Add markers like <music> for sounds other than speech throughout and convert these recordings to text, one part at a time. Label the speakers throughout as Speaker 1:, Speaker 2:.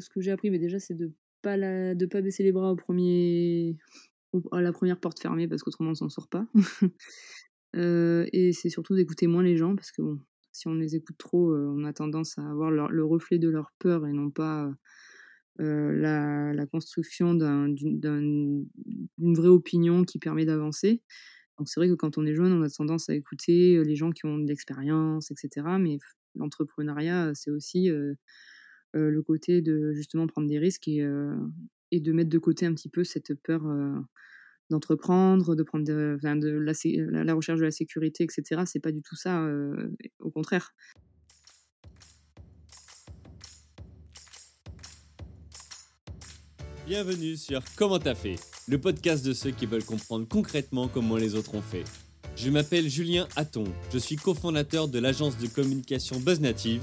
Speaker 1: ce que j'ai appris, mais déjà, c'est de pas de pas baisser les bras au premier à la première porte fermée parce qu'autrement on s'en sort pas. Heu <laughs> et c'est surtout d'écouter moins les gens parce que bon, si on les écoute trop, heu, on a tendance à avoir le reflet de leur peur et non pas, heu, la construction d'un d'une d'un d'une vraie opinion qui permet d'avancer. Donc c'est vrai que quand on est jeune, on a tendance à écouter, les gens qui ont de l'expérience et cetera, mais l'entrepreneuriat, c'est aussi, le côté de justement prendre des risques et heu et de mettre de côté un petit peu cette peur, heu, d'entreprendre, de prendre de de la recherche de la sécurité et cetera. C'est pas du tout ça, au contraire.
Speaker 2: Bienvenue sur Comment t'as fait, le podcast de ceux qui veulent comprendre concrètement comment les autres ont fait. Je m'appelle Julien Hatton, je suis cofondateur de l'agence de communication BuzzNative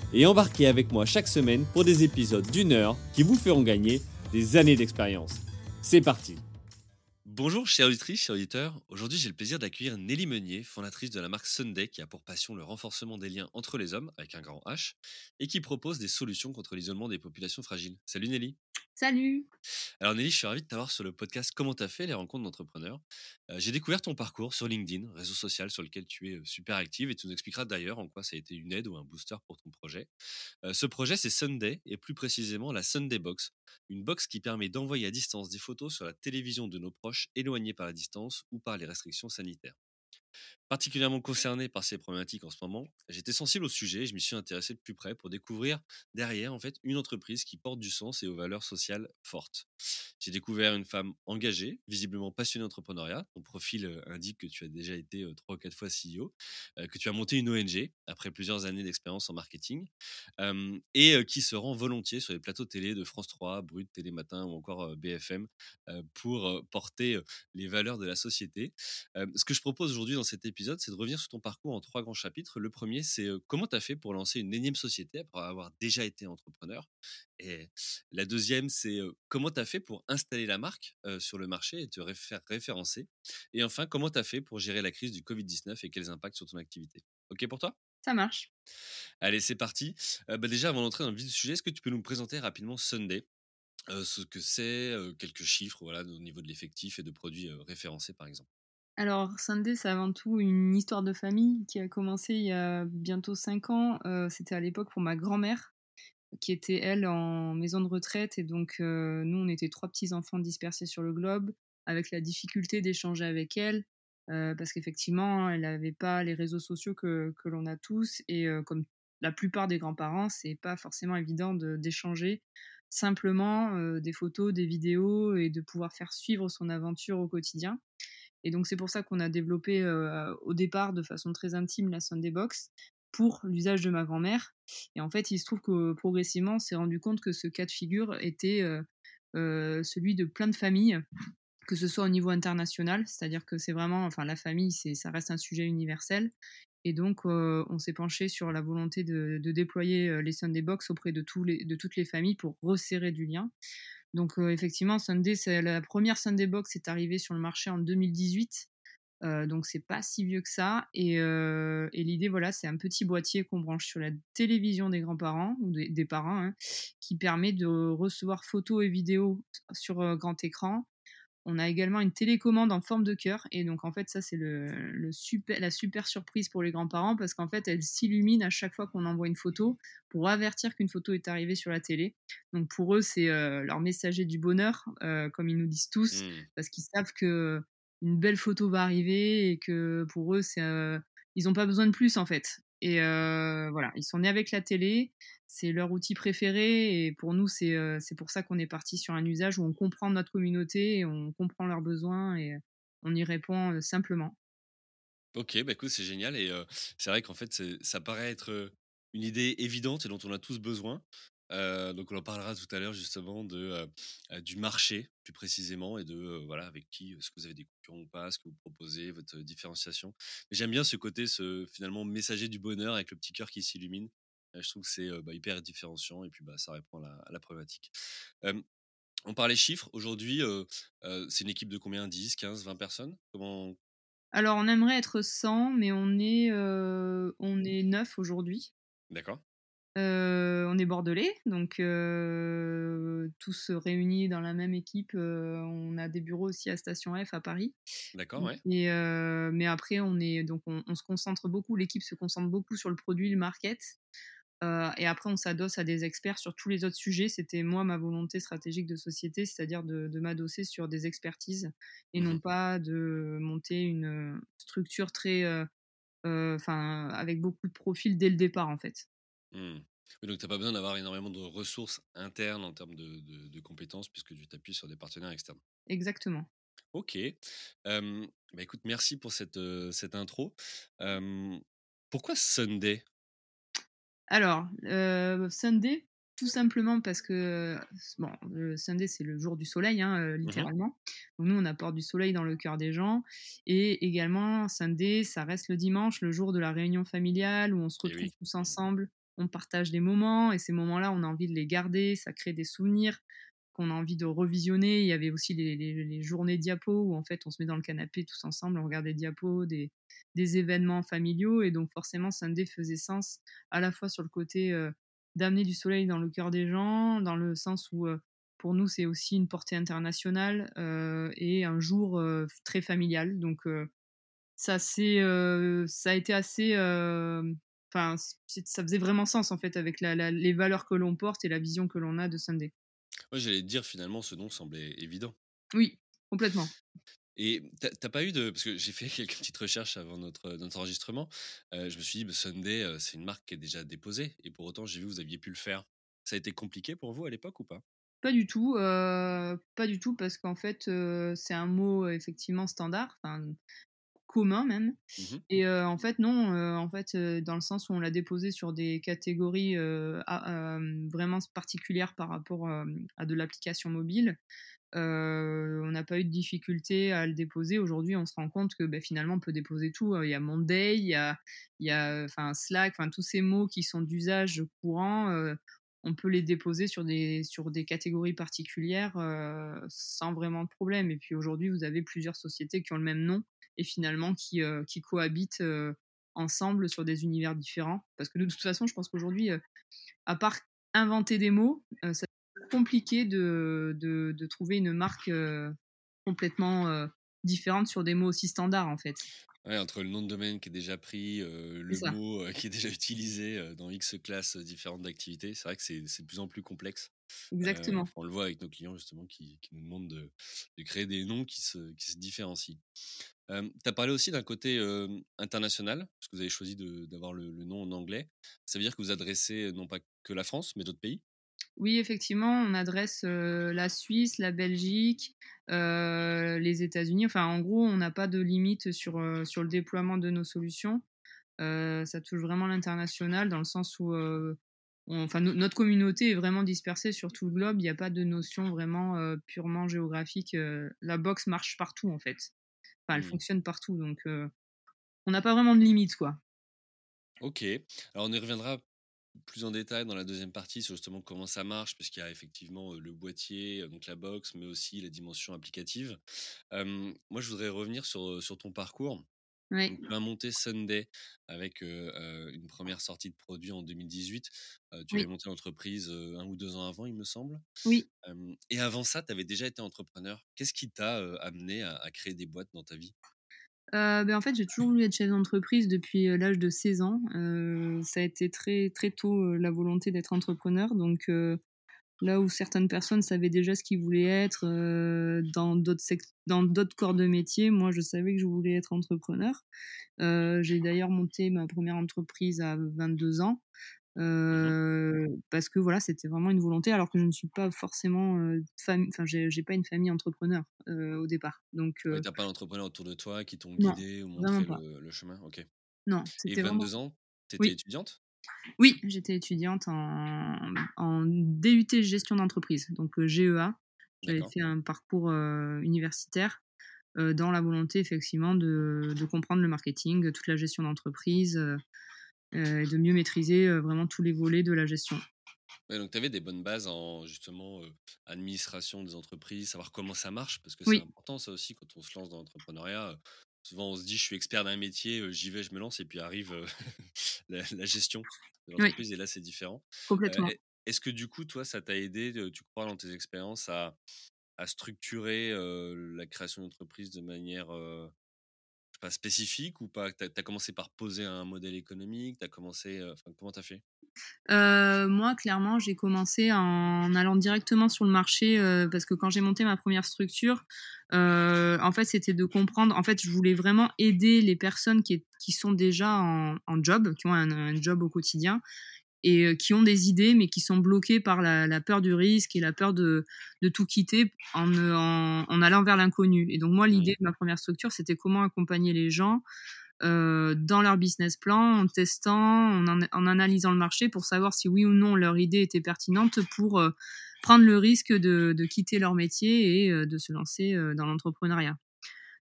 Speaker 2: et embarquez avec moi chaque semaine pour des épisodes d'une heure qui vous feront gagner des années d'expérience. C'est parti Bonjour chers auditrices, chers auditeurs. Aujourd'hui j'ai le plaisir d'accueillir Nelly Meunier, fondatrice de la marque Sunday qui a pour passion le renforcement des liens entre les hommes, avec un grand H, et qui propose des solutions contre l'isolement des populations fragiles. Salut Nelly
Speaker 1: Salut
Speaker 2: Alors Nelly, je suis ravi de t'avoir sur le podcast Comment t'as fait les rencontres d'entrepreneurs. Euh, j'ai découvert ton parcours sur LinkedIn, réseau social sur lequel tu es euh, super active et tu nous expliqueras d'ailleurs en quoi ça a été une aide ou un booster pour ton projet. Euh, ce projet c'est Sunday et plus précisément la Sunday Box, une box qui permet d'envoyer à distance des photos sur la télévision de nos proches éloignés par la distance ou par les restrictions sanitaires. Particulièrement concerné par ces problématiques en ce moment, j'étais sensible au sujet et je m'y suis intéressé de plus près pour découvrir derrière en fait une entreprise qui porte du sens et aux valeurs sociales fortes. J'ai découvert une femme engagée, visiblement passionnée d'entrepreneuriat. Ton profil euh, indique que tu as déjà été euh, trois ou quatre fois CEO, euh, que tu as monté une ONG après plusieurs années d'expérience en marketing et qui se rend volontiers sur les plateaux télé de France 3, Brut, Télématin ou encore BFM pour porter les valeurs de la société. ce que je propose aujourd'hui dans cet épisode c'est de revenir sur ton parcours en trois grands chapitres. Le premier, c'est comment tu as fait pour lancer une énième société après avoir déjà été entrepreneur? Et la deuxième, c'est comment tu as fait pour installer la marque sur le marché et te faire référencer? Et enfin, comment tu as fait pour gérer la crise du Covid-19 et quels impacts sur ton activité? OK pour toi?
Speaker 1: Ça marche.
Speaker 2: Allez, c'est parti. bah déjà, avant d'entrer dans le vif du sujet, est-ce que tu peux nous présenter rapidement Sunday? Ce que c'est, quelques chiffres voilà, au niveau de l'effectif et de produits référencés par exemple.
Speaker 1: Alors, Sunday, c'est avant tout une histoire de famille qui a commencé il y a bientôt 5 ans. Euh, c'était à l'époque pour ma grand-mère, qui était, elle, en maison de retraite. Et donc, euh, nous, on était trois petits-enfants dispersés sur le globe, avec la difficulté d'échanger avec elle, euh, parce qu'effectivement, elle n'avait pas les réseaux sociaux que, que l'on a tous. Et comme la plupart des grands-parents, c'est pas forcément évident d'échanger simplement des photos, des vidéos et de pouvoir faire suivre son aventure au quotidien. Et donc c'est pour ça qu'on a développé au départ de façon très intime la Sunday Box pour l'usage de ma grand-mère. Et en fait, il se trouve que progressivement, on s'est rendu compte que ce cas de figure était celui de plein de familles, que ce soit au niveau international, c'est-à-dire que c'est vraiment, enfin la famille, ça reste un sujet universel. Et donc, on s'est penché sur la volonté de, déployer les Sunday Box auprès de toutes les familles pour resserrer du lien. Donc effectivement, Sunday, la première Sunday Box est arrivée sur le marché en 2018. Euh, donc c'est pas si vieux que ça. Et, et l'idée, voilà, c'est un petit boîtier qu'on branche sur la télévision des grands-parents ou des, parents, hein, qui permet de recevoir photos et vidéos sur grand écran, on a également une télécommande en forme de cœur. Et donc, en fait, ça, c'est le, super, la super surprise pour les grands-parents parce qu'en fait, elle s'illumine à chaque fois qu'on envoie une photo pour avertir qu'une photo est arrivée sur la télé. Donc, pour eux, c'est euh, leur messager du bonheur, euh, comme ils nous disent tous, mmh. parce qu'ils savent que une belle photo va arriver et que pour eux, c'est, euh, ils n'ont pas besoin de plus, en fait. Et voilà, ils sont nés avec la télé, c'est leur outil préféré, et pour nous, c'est pour ça qu'on est parti sur un usage où on comprend notre communauté, on comprend leurs besoins, et on y répond simplement.
Speaker 2: Ok, bah c'est génial, et c'est vrai qu'en fait, ça paraît être une idée évidente et dont on a tous besoin. Heu, donc on en parlera tout à l'heure justement de, heu heu, du marché plus précisément et de, voilà avec qui, est-ce que vous avez des concurrents ou pas? Ce que vous proposez, votre différenciation. J'aime bien ce côté, ce finalement messager du bonheur avec le petit cœur qui s'illumine. Je trouve que c'est, bah, hyper différenciant et puis, bah, ça répond à la à la problématique. On parlait chiffres, aujourd'hui, c'est une équipe de combien? 10-15-20 personnes? Comment?
Speaker 1: Alors on aimerait être 100 mais on est, on est 9 aujourd'hui.
Speaker 2: D'accord.
Speaker 1: On est bordelais, donc tous réunis dans la même équipe, on a des bureaux aussi à Station F à Paris.
Speaker 2: D'accord, ouais.
Speaker 1: Et mais après on est donc on on se concentre beaucoup, l'équipe se concentre beaucoup sur le produit, le market. Et après on s'adosse à des experts sur tous les autres sujets. C'était moi ma volonté stratégique de société, c'est-à-dire de de m'adosser sur des expertises et
Speaker 2: Mmh
Speaker 1: non
Speaker 2: mh.
Speaker 1: pas de monter une, structure très, enfin avec beaucoup de profils dès le départ en fait.
Speaker 2: Mmh. Oui, donc tu as pas besoin d'avoir énormément de ressources internes en termes de de de compétences puisque tu t'appuies sur des partenaires externes.
Speaker 1: Exactement.
Speaker 2: OK. Bah, écoute, merci pour cette, intro. Pourquoi Sunday?
Speaker 1: Alors, Sunday, tout simplement parce que, bon, le Sunday, c'est le jour du soleil, hein,
Speaker 2: Mmh mh.
Speaker 1: littéralement. Donc nous, on apporte du soleil dans le cœur des gens et également Sunday, ça reste le dimanche, le jour de la réunion familiale où on se
Speaker 2: Et
Speaker 1: retrouve
Speaker 2: oui.
Speaker 1: tous ensemble, on partage des moments et ces moments-là, on a envie de les garder, ça crée des souvenirs qu'on a envie de revisionner. Il y avait aussi les les journées diapos où en fait, on se met dans le canapé tous ensemble, on regarde des diapos, des des événements familiaux et donc forcément Sunday faisait sens à la fois sur le côté, heu, d'amener du soleil dans le cœur des gens, dans le sens où, heu, pour nous, c'est aussi une portée internationale, heu et un jour, très familial. Donc ça ça a été assez, enfin, ça faisait vraiment sens en fait avec la la les valeurs que l'on porte et la vision que l'on a de Sunday.
Speaker 2: Ouais, j'allais te dire finalement ce nom semblait évident.
Speaker 1: Oui, complètement.
Speaker 2: Et tu as tu as pas eu de parce que j'ai fait <laughs> quelques petites recherches avant notre, notre enregistrement. Heu, je me suis dit: «Bah, Sunday, heu, c'est une marque qui est déjà déposée» et pour autant j'ai vu que vous aviez pu le faire. Ça a été compliqué pour vous à l'époque ou pas?
Speaker 1: Pas du tout, heu, pas du tout parce qu'en fait, c'est un mot effectivement standard, enfin commun même
Speaker 2: Mmh mh.
Speaker 1: et en fait non, en fait, dans le sens où on l'a déposé sur des catégories, vraiment particulières par rapport, à de l'application mobile. On n'a pas eu de difficulté à le déposer. Aujourd'hui, on se rend compte que, beh, finalement, on peut déposer tout, il y a Monday, il y a il y a, Slack, tous ces mots qui sont d'usage courant, on peut les déposer sur des sur des catégories particulières, heu, sans vraiment de problème et puis aujourd'hui, vous avez plusieurs sociétés qui ont le même nom et finalement qui, heu, qui cohabitent, heu, ensemble sur des univers différents. Parce que de toute façon, je pense qu'aujourd'hui, à part inventer des mots, ça compliqué de de trouver une marque, complètement, différente sur des mots aussi standards, en fait.
Speaker 2: Ouais, entre le nom de domaine qui est déjà pris,
Speaker 1: C'est
Speaker 2: le
Speaker 1: ça,
Speaker 2: mot, qui est déjà <laughs> utilisé, dans X classes, différentes d'activités, c'est vrai que c'est c'est de plus en plus complexe.
Speaker 1: Exactement.
Speaker 2: on le voit avec nos clients justement qui qui nous demandent de de créer des noms qui se qui se différencient. Tu as parlé aussi d'un côté, international, parce que vous avez choisi de d'avoir le le nom en anglais. Ça veut dire que vous adressez, non pas que la France, mais d'autres pays?
Speaker 1: Oui, effectivement, on adresse, la Suisse, la Belgique, les États-Unis. Enfin, en gros, on n'a pas de limite sur, sur le déploiement de nos solutions. Ça touche vraiment l'international dans le sens où, on enfin, no notre communauté est vraiment dispersée sur tout le globe. Il y a pas de notion vraiment, purement géographique, la box marche partout, en fait. Enfin, elle
Speaker 2: Mmh.
Speaker 1: fonctionne partout donc on n'a pas vraiment de limite, quoi.
Speaker 2: OK. Alors on y reviendra plus en détail dans la deuxième partie sur justement comment ça marche, puisqu'il y a effectivement, le boîtier, donc la box, mais aussi la dimension applicative. Moi je voudrais revenir sur, sur ton parcours. Donc tu as monté Sunday avec, une première sortie de produit en 2018. Heu, tu avais
Speaker 1: oui,
Speaker 2: monté l'entreprise, 1 ou 2 ans avant, il me semble.
Speaker 1: oui.
Speaker 2: Et avant ça, tu avais déjà été entrepreneur. Qu'est-ce qui t'a, amené à à créer des boîtes dans ta vie?
Speaker 1: Heu, beh, en fait, j'ai toujours voulu être chef d'entreprise depuis, heu, l'âge de 16 ans. Heu, ça a été très, très tôt, la volonté d'être entrepreneur donc là où certaines personnes savaient déjà ce qu'ils voulaient être, dans d'autres dans d'autres corps de métier, moi, je savais que je voulais être entrepreneur. J'ai d'ailleurs monté ma première entreprise à 22 ans.
Speaker 2: Mmh
Speaker 1: parce que voilà, c'était vraiment une volonté alors que je ne suis pas forcément, heu, fam enfin j'ai pas une famille entrepreneur, au départ. Donc
Speaker 2: Oui,
Speaker 1: heu,
Speaker 2: tu as pas d'entrepreneurs autour de toi qui t'ont guidé ou montré le le chemin? OK
Speaker 1: Non,
Speaker 2: et
Speaker 1: c'était vraiment
Speaker 2: 22 ans, tu étais
Speaker 1: oui,
Speaker 2: étudiante?
Speaker 1: Oui, j'étais étudiante en en DUT gestion d'entreprise, donc GEA. J'avais fait un parcours, universitaire, dans la volonté effectivement de de comprendre le marketing, toute la gestion d'entreprise, et de mieux maîtriser, heu, vraiment tous les volets de la gestion.
Speaker 2: Ouais, donc tu avais des bonnes bases en justement, heu, administration des entreprises, savoir comment ça marche, parce que c'est important ça aussi quand on se lance dans l'entrepreneuriat, souvent on se dit: «Je suis expert d'un métier, j'y vais, je me lance» et puis arrive, <laughs> la la gestion de
Speaker 1: oui,
Speaker 2: l'entreprise et là c'est différent.
Speaker 1: Complètement.
Speaker 2: est est-ce que du coup toi ça t'a aidé, tu crois dans tes expériences à à structurer, la création d'entreprise de manière, spécifique ou pas? Tu as commencé par poser un modèle économique? As commencé, enfin comment tu as fait?
Speaker 1: Moi, clairement, j'ai commencé en allant directement sur le marché, parce que quand j'ai monté ma première structure, en fait, c'était de comprendre en fait, je voulais vraiment aider les personnes qui sont déjà en job, qui ont un job au quotidien et heu, qui ont des idées, mais qui sont bloquées par la la peur du risque et la peur de de tout quitter en ne en en allant vers l'inconnu et donc moi, l'idée de ma première structure, c'était comment accompagner les gens euh, dans leur business plan, en testant, en, analysant le marché pour savoir si oui ou non leur idée était pertinente pour euh, prendre le risque de, de, quitter leur métier et euh, de se lancer euh, dans l'entrepreneuriat.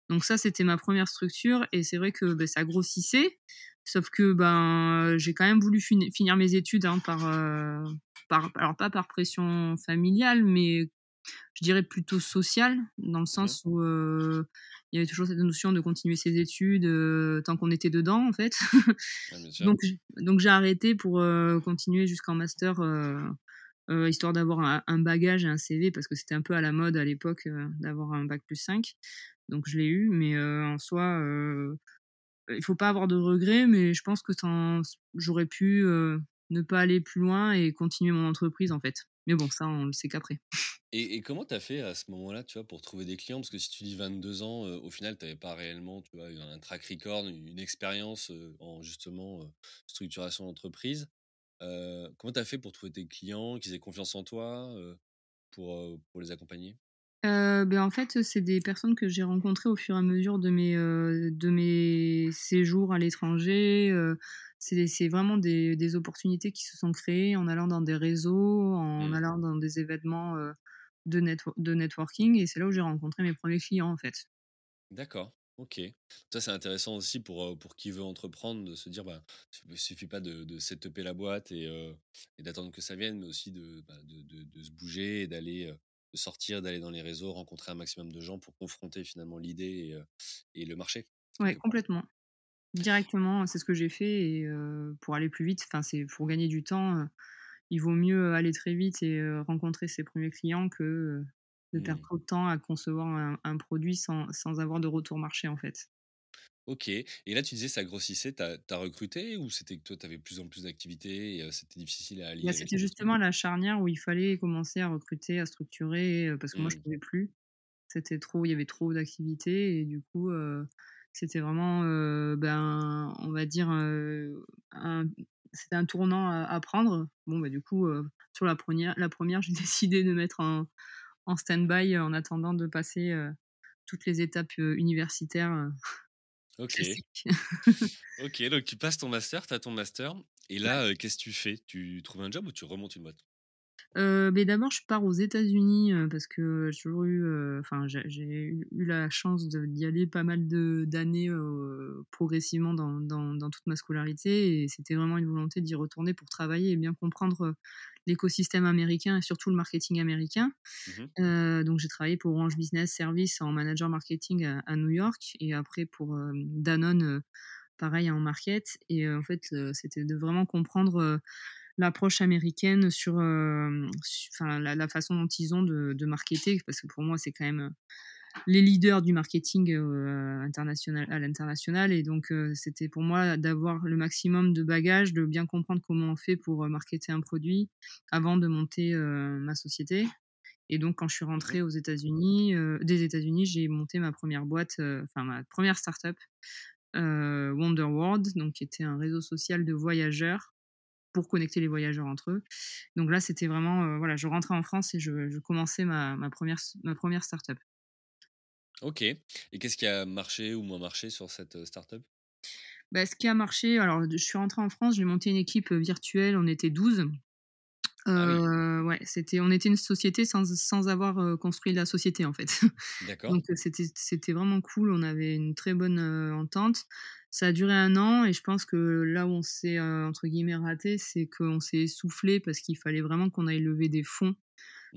Speaker 1: Donc ça, c'était ma première structure et c'est vrai que ben, ça grossissait. Sauf que ben j'ai quand même voulu fin finir mes études hein, par, euh, par, alors pas par pression familiale, mais je dirais plutôt sociale, dans le sens où euh, il y avait toujours cette notion de continuer ses études euh, tant qu'on était dedans, en fait.
Speaker 2: Ouais, <laughs>
Speaker 1: donc, donc j'ai arrêté pour euh, continuer jusqu'en master, euh, euh, histoire d'avoir un, un, bagage et un CV, parce que c'était un peu à la mode à l'époque euh, d'avoir un bac plus 5. Donc je l'ai eu, mais euh, en soi, euh, il faut pas avoir de regrets, mais je pense que j'aurais pu ne pas aller plus loin et continuer mon entreprise, en fait. Mais bon, ça, on le sait qu'après.
Speaker 2: Et comment tu as fait à ce moment-là, tu vois, pour trouver des clients? Parce que si tu dis 22 ans, au final, tu avais pas réellement, tu vois, un track record, une expérience, en justement, structuration d'entreprise. Comment tu as fait pour trouver tes clients, qu'ils aient confiance en toi, pour, pour les accompagner?
Speaker 1: Heu, beh, en fait, c'est des personnes que j'ai rencontrées au fur et à mesure de mes, heu, de mes séjours à l'étranger, heu, c'est vraiment des des opportunités qui se sont créées en allant dans des réseaux, en
Speaker 2: Mmh.
Speaker 1: allant dans des événements, heu, de netwo de networking et c'est là où j'ai rencontré mes premiers clients, en fait.
Speaker 2: D'accord, OK. Ça, c'est intéressant aussi pour, pour qui veut entreprendre de se dire, bah, il suffit pas de de setuper la boîte et et d'attendre que ça vienne, mais aussi de, bah, de de de se bouger et d'aller, de sortir, d'aller dans les réseaux, rencontrer un maximum de gens pour confronter finalement l'idée et le marché, part.
Speaker 1: complètement. Directement, c'est ce que j'ai fait et pour aller plus vite, enfin, c'est pour gagner du temps, il vaut mieux aller très vite et rencontrer ses premiers clients que, de perdre
Speaker 2: Mmh.
Speaker 1: trop de temps à concevoir un un produit sans sans avoir de retour marché, en fait.
Speaker 2: OK et là, tu disais ça grossissait, tu as recruté ou c'était que toi, tu avais plus en plus d'activités et c'était difficile à
Speaker 1: Bah,
Speaker 2: allier
Speaker 1: c'était
Speaker 2: les 2 trucs?
Speaker 1: justement la charnière où il fallait commencer à recruter, à structurer, parce que moi je
Speaker 2: Mmh.
Speaker 1: pouvais plus. C'était trop il y avait trop d'activités et du coup, c'était vraiment, ben, on va dire, un c'était un tournant à à prendre. Bon, bah, du coup, sur la première la première j'ai <laughs> décidé de mettre en en stand-by en attendant de passer, toutes les étapes, universitaires,
Speaker 2: OK. OK, donc tu passes ton master, tu as ton master et là, qu'est-ce que tu fais? Tu trouves un job ou tu remontes une boîte?
Speaker 1: Heu, beh, d'abord, je pars aux États-Unis, heu, parce que j'ai toujours eu, heu, enfin, j'ai j'ai eu eu la chance d'y aller pas mal de d'années, progressivement dans dans dans toute ma scolarité. Et c'était vraiment une volonté d'y retourner pour travailler et bien comprendre, l'écosystème américain et surtout le marketing américain.
Speaker 2: Mmh
Speaker 1: donc j'ai travaillé pour Orange Business Services en manager marketing à à New York et après pour, Danone, pareil en market. Et en fait, c'était de vraiment comprendre, l'approche américaine sur, su enfin la façon dont ils ont de de marketer parce que pour moi, c'est quand même, heu, les leaders du marketing, heu, international à l'international. Et donc c'était pour moi d'avoir le maximum de bagages, de bien comprendre comment on fait pour, marketer un produit avant de monter, ma société. Et donc quand je suis rentrée aux États-Unis, des États-Unis, j'ai monté ma première boîte, enfin ma première start-up, Wonderworld, donc qui était un réseau social de voyageurs pour connecter les voyageurs entre eux. Donc là, c'était vraiment, heu, voilà, je rentrais en France et je je commençais ma ma première ma première start-up.
Speaker 2: OK et qu'est-ce qui a marché ou moins marché sur cette, heu, start-up?
Speaker 1: Bah, ce qui a marché alors je suis rentrée en France, j'ai monté une équipe, virtuelle, on était 12.
Speaker 2: Ah oui.
Speaker 1: Ouais, c'était on était une société sans sans avoir, construit la société, en fait. <laughs>
Speaker 2: D'accord.
Speaker 1: Donc c'était c'était vraiment cool, on avait une très bonne, entente. Ça a duré un an et je pense que là où on s'est, heu, entre guillemets «raté», c'est qu'on s'est essoufflés parce qu'il fallait vraiment qu'on aille lever des fonds,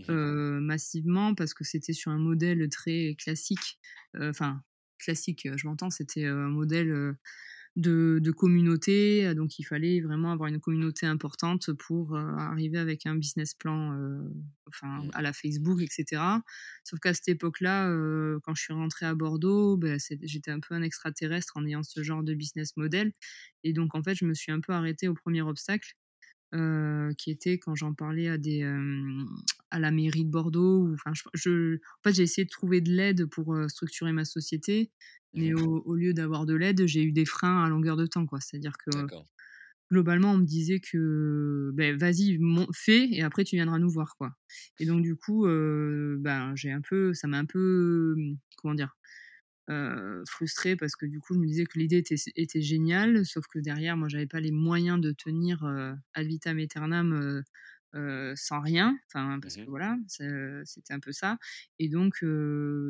Speaker 1: heu, massivement parce que c'était sur un modèle très classique, heu, enfin classique, je m'entends, c'était, un modèle, de de communauté, heu, donc il fallait vraiment avoir une communauté importante pour, heu, arriver avec un business plan, heu, enfin
Speaker 2: Mmh.
Speaker 1: à la Facebook et cetera. Sauf qu'à cette époque-là, quand je suis rentrée à Bordeaux, bah, c'est j'étais un peu un extraterrestre en ayant ce genre de business model et donc en fait, je me suis un peu arrêtée au 1er obstacle, qui était quand j'en parlais à des, à la mairie de Bordeaux ou enfin je je en fait, j'ai essayé de trouver de l'aide pour, heu, structurer ma société, mais au au lieu d'avoir de l'aide, j'ai eu des freins à longueur de temps. C'est-à-dire que, globalement, on me disait que, beh: «Vas-y, fais et après tu viendras nous voir, quoi» et donc du coup, heu, ben, j'ai un peu ça m'a un peu, comment dire? Heu, frustrée parce que du coup, je me disais que l'idée était géniale, sauf que derrière, moi, j'avais pas les moyens de tenir, heu, ad vitam aeternam, sans rien. Enfin,
Speaker 2: Mmh
Speaker 1: parce que
Speaker 2: mh.
Speaker 1: voilà, c'était un peu ça et donc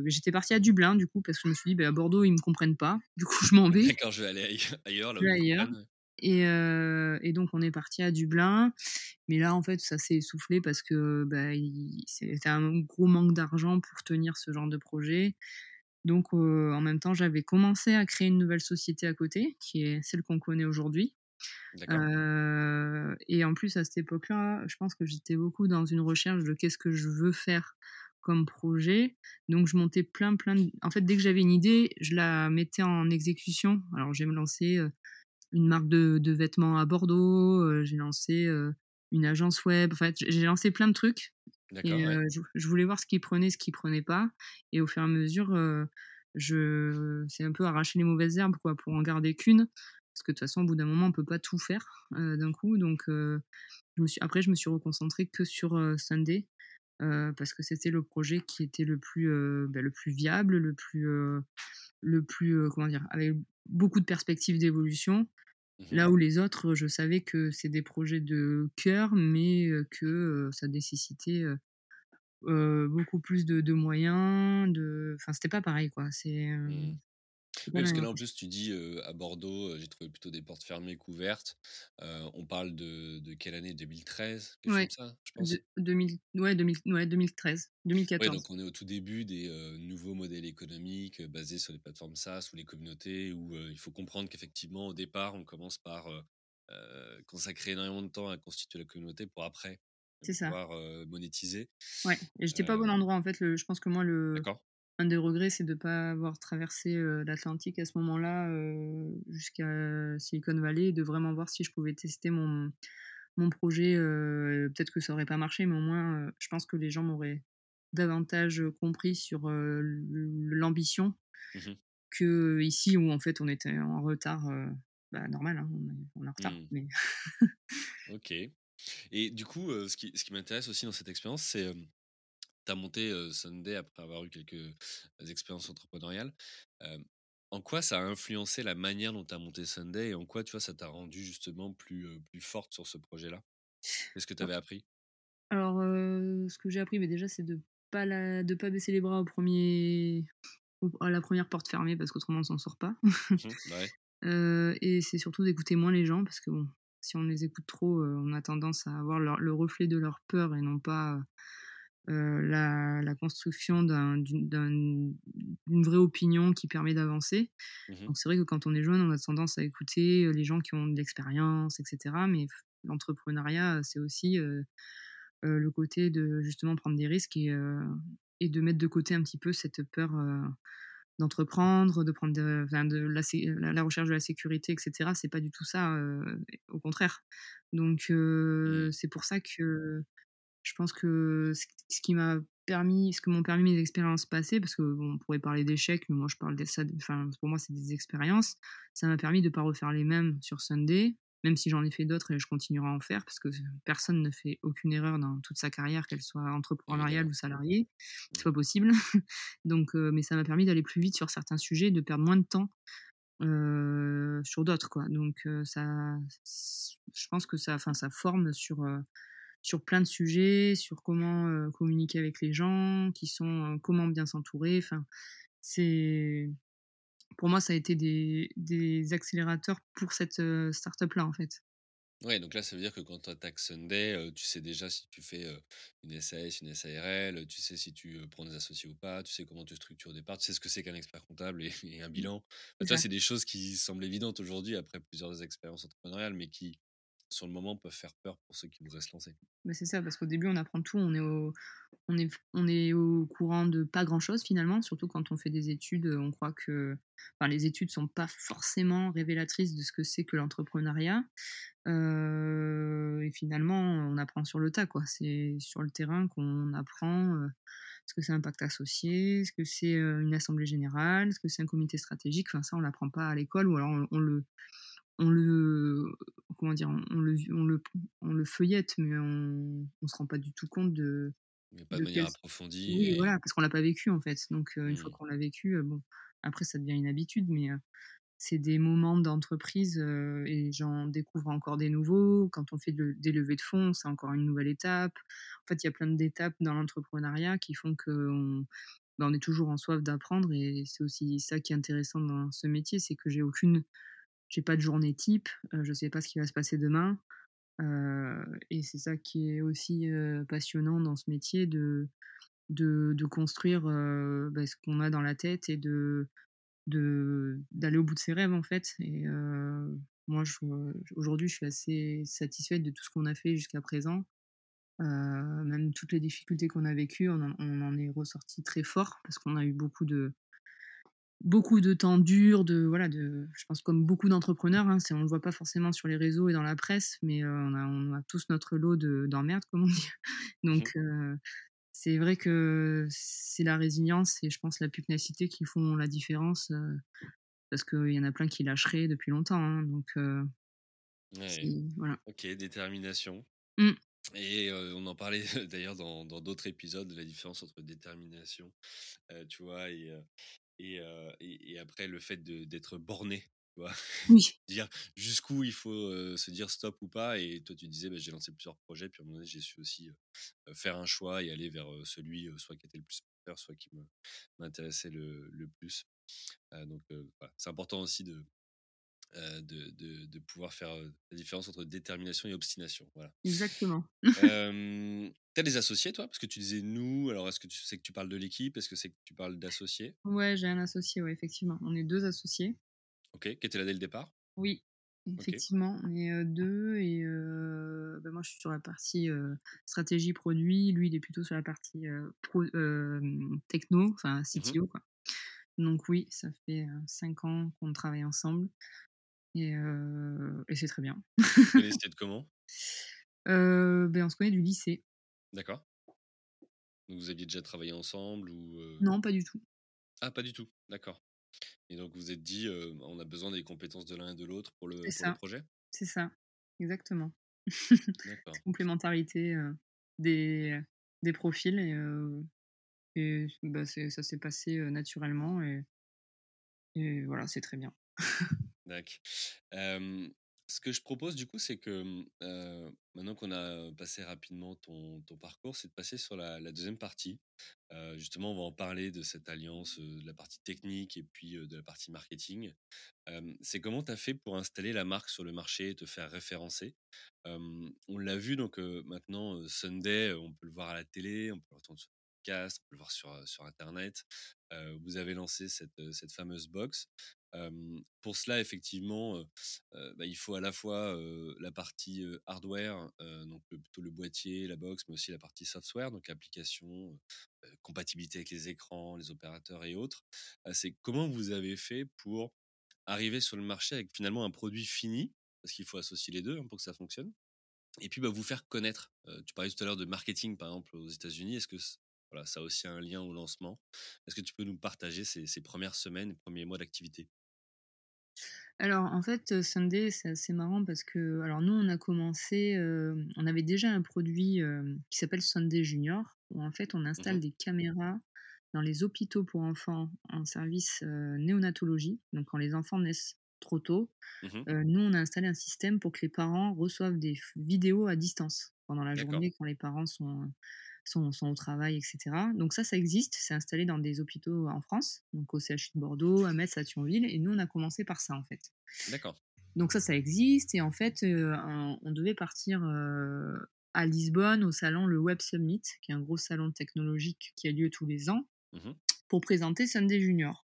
Speaker 1: j'étais partie à Dublin, du coup, parce que je me suis dit: «Beh, à Bordeaux, ils me comprennent pas, du coup, <laughs> je m'en vais»
Speaker 2: D'accord, je vais aller aille <laughs> ailleurs,
Speaker 1: et donc on est partis à Dublin, mais là, en fait, ça s'est essoufflé parce que, bah, c'était un gros manque d'argent pour tenir ce genre de projet. Donc en même temps, j'avais commencé à créer une nouvelle société à côté, qui est celle qu'on connaît aujourd'hui. Heu et en plus, à cette époque-là, je pense que j'étais beaucoup dans une recherche de qu'est-ce que je veux faire comme projet. Donc je montais plein, plein d en fait, dès que j'avais une idée, je la mettais en exécution. Alors j'ai me lancé, une marque de de vêtements à Bordeaux, j'ai lancé, une agence web, en fait, j'ai lancé plein de trucs et
Speaker 2: ouais.
Speaker 1: je je voulais voir ce qui prenait, ce qui prenait pas et au fur et à mesure, je c'est un peu arracher les mauvaises herbes, quoi, pour en garder qu'1 parce que de toute façon, au bout d'un moment, on peut pas tout faire, heu, d'un coup donc heu, je me suis après je me suis reconcentrée que sur, heu, Sunday, parce que c'était le projet qui était le plus, bah, le plus viable, le plus, le plus, comment dire? Avec beaucoup de perspectives d'évolution.
Speaker 2: Mmh mh.
Speaker 1: Là où les autres, je savais que c'est des projets de cœur, mais que, ça nécessitait, beaucoup plus de de moyens, de enfin, c'était pas pareil, quoi. C'est,
Speaker 2: Mmh. Oui, parce que
Speaker 1: même
Speaker 2: là, en plus, tu dis, à Bordeaux, j'ai trouvé plutôt des portes fermées qu'ouvertes. Heu, on parle de de quelle année? 2013? Quelque chose comme ça, je
Speaker 1: de
Speaker 2: pense?
Speaker 1: 2000 ouais, 2000 ouais, 2013-2014.
Speaker 2: Ouais, donc on est au tout début des, nouveaux modèles économiques, basés sur les plateformes SaaS ou les communautés où, il faut comprendre qu'effectivement, au départ, on commence par, consacrer énormément de temps à constituer la communauté pour après
Speaker 1: ça.
Speaker 2: pouvoir, monétiser.
Speaker 1: Ouais et j'étais pas au bon endroit, en fait, le je pense que moi, le
Speaker 2: D'accord.
Speaker 1: Un des regrets, c'est de pas avoir traversé, heu, l'Atlantique à ce moment-là, heu, jusqu'à Silicon Valley et de vraiment voir si je pouvais tester mon mon projet, heu, peut-être que ça aurait pas marché, mais au moins, je pense que les gens m'auraient davantage, compris sur, l'ambition
Speaker 2: Mmh mh.
Speaker 1: qu'ici où en fait, on était en retard, bah, normal, hein, on est en retard,
Speaker 2: Mmh.
Speaker 1: mais
Speaker 2: OK et du coup, ce qui ce qui m'intéresse aussi dans cette expérience, c'est, as monté, Sunday après avoir eu quelques expériences entrepreneuriales. En quoi ça a influencé la manière dont tu as monté Sunday et en quoi, tu vois, ça t'a rendue justement plus, plus forte sur ce projet-là? Qu'est-ce que tu
Speaker 1: Al
Speaker 2: avais appris?
Speaker 1: alors, ce que j'ai appris, beh, déjà, c'est de pas la de pas baisser les bras au 1er au à la 1re porte fermée parce qu'autrement on s'en sort pas.
Speaker 2: Mmh. Ouais. <laughs>
Speaker 1: Et c'est surtout d'écouter moins les gens parce que bon, si on les écoute trop, on a tendance à avoir leur le reflet de leur peur et non pas, heu, la la construction d'un d'une d'un d'une vraie opinion qui permet d'avancer.
Speaker 2: Mmh mh.
Speaker 1: Donc c'est vrai que quand on est jeune, on a tendance à écouter, heu, les gens qui ont de l'expérience et cetera, mais l'entrepreneuriat, c'est aussi, heu, le côté de justement prendre des risques et de mettre de côté un petit peu cette peur, d'entreprendre, de prendre de enfin de la sé la la recherche de la sécurité et cetera. C'est pas du tout ça, au contraire. Donc
Speaker 2: Mmh.
Speaker 1: c'est pour ça que je pense que ce qui m'a permis ce que m'ont permis mes expériences passées, parce que bon, on pourrait parler d'échecs, mais moi je parle de ça enfin, pour moi, c'est des expériences. Ça m'a permis de pas refaire les mêmes sur Sunday, même si j'en ai fait d'autres et je continuerai à en faire parce que personne ne fait aucune erreur dans toute sa carrière, qu'elle soit entrepreneuriale ou salariée. C'est pas possible. <laughs> Donc heu, mais ça m'a permis d'aller plus vite sur certains sujets, de perdre moins de temps, sur d'autres, quoi. Donc ça je pense que ça enfin, ça forme sur, sur plein de sujets, sur comment, communiquer avec les gens, qui sont comment bien s'entourer, enfin, c'est pour moi, ça a été des des accélérateurs pour cette, start-up-là, en fait.
Speaker 2: Ouais, donc là, ça veut dire que quand tu attaques Sunday, tu sais déjà si tu fais, une SAS, une SARL, tu sais si tu, prends des associés ou pas, tu sais comment tu structures des parts, tu sais ce que c'est qu'un expert comptable et et un
Speaker 1: Mmh.
Speaker 2: bilan.
Speaker 1: C'est
Speaker 2: tu vois,
Speaker 1: ça.
Speaker 2: c'est des choses qui semblent évidentes aujourd'hui après plusieurs expériences entrepreneuriales, mais qui, sur le moment, peuvent faire peur pour ceux qui voudraient se lancer.
Speaker 1: Bah, c'est ça, parce qu'au début, on apprend tout, on est au on est on est au courant de pas grand-chose finalement, surtout quand on fait des études, on croit que enfin les études sont pas forcément révélatrices de ce que c'est que l'entrepreneuriat. Et finalement, on apprend sur le tas, quoi. C'est sur le terrain qu'on apprend, ce que c'est un pacte associé, ce que c'est, une assemblée générale, ce que c'est un comité stratégique. Enfin ça, on l'apprend pas à l'école ou alors on le on le comment dire? On le on le on le feuillette, mais on on se rend pas du tout compte de
Speaker 2: Mais pas de
Speaker 1: de
Speaker 2: manière approfondie
Speaker 1: oui,
Speaker 2: et
Speaker 1: voilà, parce qu'on l'a pas vécu, en fait. Donc heu, une fois
Speaker 2: mmh.
Speaker 1: qu'on l'a vécu, heu, bon, après ça devient une habitude, mais heu, c'est des moments d'entreprise, et j'en découvre encore des nouveaux. Quand on fait de des levées de fonds, c'est encore une nouvelle étape. En fait, il y a plein d'étapes dans l'entrepreneuriat qui font qu'on bah, on est toujours en soif d'apprendre et c'est aussi ça qui est intéressant dans ce métier, c'est que j'ai aucune j'ai pas de journée type, heu, je sais pas ce qui va se passer demain, heu et c'est ça qui est aussi, heu, passionnant dans ce métier de de construire, bah, ce qu'on a dans la tête et de d'aller au bout de ses rêves, en fait et moi aujourd'hui, je suis assez satisfaite de tout ce qu'on a fait jusqu'à présent. Même toutes les difficultés qu'on a vécues, on en est ressorti très fort parce qu'on a eu beaucoup de Beaucoup de temps dur, de voilà, de je pense comme beaucoup d'entrepreneurs, hein, c'est on le voit pas forcément sur les réseaux et dans la presse, mais heu, on a on a tous notre lot de d'emmerdes, comme on dit. <laughs>
Speaker 2: Mmh
Speaker 1: Donc heu, c'est vrai que c'est la résilience et je pense la pugnacité qui font la différence, heu, parce qu'il y en a plein qui lâcheraient depuis longtemps, hein, donc
Speaker 2: Ouais.
Speaker 1: voilà.
Speaker 2: OK, détermination
Speaker 1: Mmh.
Speaker 2: et on en parlait <laughs> d'ailleurs dans dans d'autres épisodes de la différence entre détermination, tu vois? Et et et et après le fait d'être borné?
Speaker 1: Oui, <laughs>
Speaker 2: Dire jusqu'où il faut, se dire stop ou pas et toi tu disais: «Bah, j'ai lancé plusieurs projets puis à un moment donné j'ai su aussi, faire un choix et aller vers, celui, soit qui était le plus porteur, soit qui m'intéressait le le plus». Donc voilà, c'est important aussi de, heu, de de de pouvoir faire, heu, la différence entre détermination et obstination, voilà.
Speaker 1: exactement.
Speaker 2: Hem, tu as des associés toi? Parce que tu disais «nous», alors est-ce que tu c'est que tu parles de l'équipe? Est-ce que c'est que tu parles d'associés?
Speaker 1: Ouais, j'ai un associé, ouais, effectivement. On est 2 associés.
Speaker 2: OK, qui étaient là dès le départ?
Speaker 1: Oui, effectivement, on est, heu, 2 et bah, moi je suis sur la partie, stratégie produit, lui il est plutôt sur la partie, pro techno, enfin
Speaker 2: Mmh
Speaker 1: CTO quoi. Donc oui, ça fait, 5 ans qu'on travaille ensemble et c'est très bien.
Speaker 2: Vous <laughs> connaissiez de comment?
Speaker 1: Beh, on se connaît du lycée.
Speaker 2: D'accord. Donc vous aviez déjà travaillé ensemble ou?
Speaker 1: Non, pas du tout.
Speaker 2: Ah pas du tout, d'accord et donc vous vous êtes dit, «On a besoin des compétences de l'un et de l'autre pour le pour le
Speaker 1: ça,
Speaker 2: projet?»
Speaker 1: c'est ça, exactement. <laughs>
Speaker 2: D'accord.
Speaker 1: Complémentarité, des des profils et bah, ça s'est passé, naturellement et Et voilà, c'est très bien. <laughs>
Speaker 2: Dac. Hem, ce que je propose du coup, c'est que, mmh, maintenant qu'on a passé rapidement ton ton parcours, c'est de passer sur la 2 partie. Justement, on va en parler de cette alliance, de la partie technique et puis, de la partie marketing. C'est comment tu as fait pour installer la marque sur le marché et te faire référencer? On l'a vu donc, maintenant, Sunday, on peut le voir à la télé, on peut l'entendre sur podcast, on peut le voir sur, sur internet. Vous avez lancé cette, cette fameuse box. Pour cela effectivement, bah, il faut à la fois, la partie, hardware, donc plutôt le boîtier, la box, mais aussi la partie software, donc application, compatibilité avec les écrans, les opérateurs et autres. C'est comment vous avez fait pour arriver sur le marché avec finalement un produit fini? Parce qu'il faut associer les 2 hein, pour que ça fonctionne et puis, bah, vous faire connaître. Tu parlais tout à l'heure de marketing, par exemple, aux États-Unis. Est-ce que ça a aussi un lien au lancement? Est-ce que tu peux nous partager ces ces 1 semaines premiers mois d'activité?
Speaker 1: Alors en fait, heu, Sunday, c'est assez marrant parce que alors nous, on a commencé, hem, on avait déjà un produit, hem, qui s'appelle Sunday Junior, où en fait on
Speaker 2: Mmh
Speaker 1: installe
Speaker 2: mh.
Speaker 1: des caméras, dans les hôpitaux pour enfants en service euh, néonatologie, donc quand les enfants naissent trop tôt,
Speaker 2: Mmh
Speaker 1: euh, nous on a installé un système pour que les parents reçoivent des vidéos à distance pendant la journée quand les parents sont, sont, sont au travail, etc. Donc ça, ça existe, c'est installé dans des hôpitaux en France, donc au CHU de Bordeaux, à Metz, à Thionville, et nous on a commencé par ça en fait.
Speaker 2: d'accord.
Speaker 1: Donc ça, ça existe. Et en fait, euh, on devait partir euh, à Lisbonne au salon le Web Summit, qui est un gros salon technologique qui a lieu tous les ans,
Speaker 2: Mmh
Speaker 1: pour présenter Sunday Junior.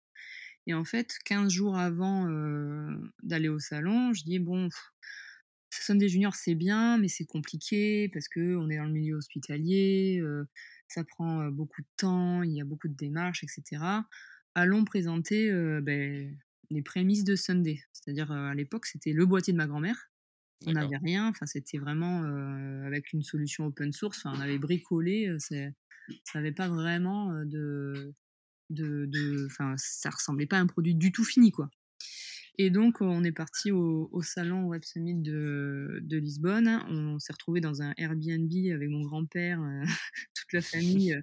Speaker 1: Et en fait, 15 jours avant euh, d'aller au salon, je dis, bon, pff, Sunday Junior, c'est bien, mais c'est compliqué parce que on est dans le milieu hospitalier, euh, ça prend beaucoup de temps, il y a beaucoup de démarches, etc. Allons présenter euh, ben, les prémices de Sunday. C'est-à-dire, euh, à l'époque, c'était le boîtier de ma grand-mère. On n'avait rien, enfin, c'était vraiment avec une solution open source. On avait bricolé, ça n'avait pas vraiment de, de, ça ressemblait pas à un produit du tout fini, quoi. Et donc, on est parti au, au salon Web Summit de, de Lisbonne. On s'est retrouvé dans un Airbnb avec mon grand-père, euh, <laughs> toute la famille,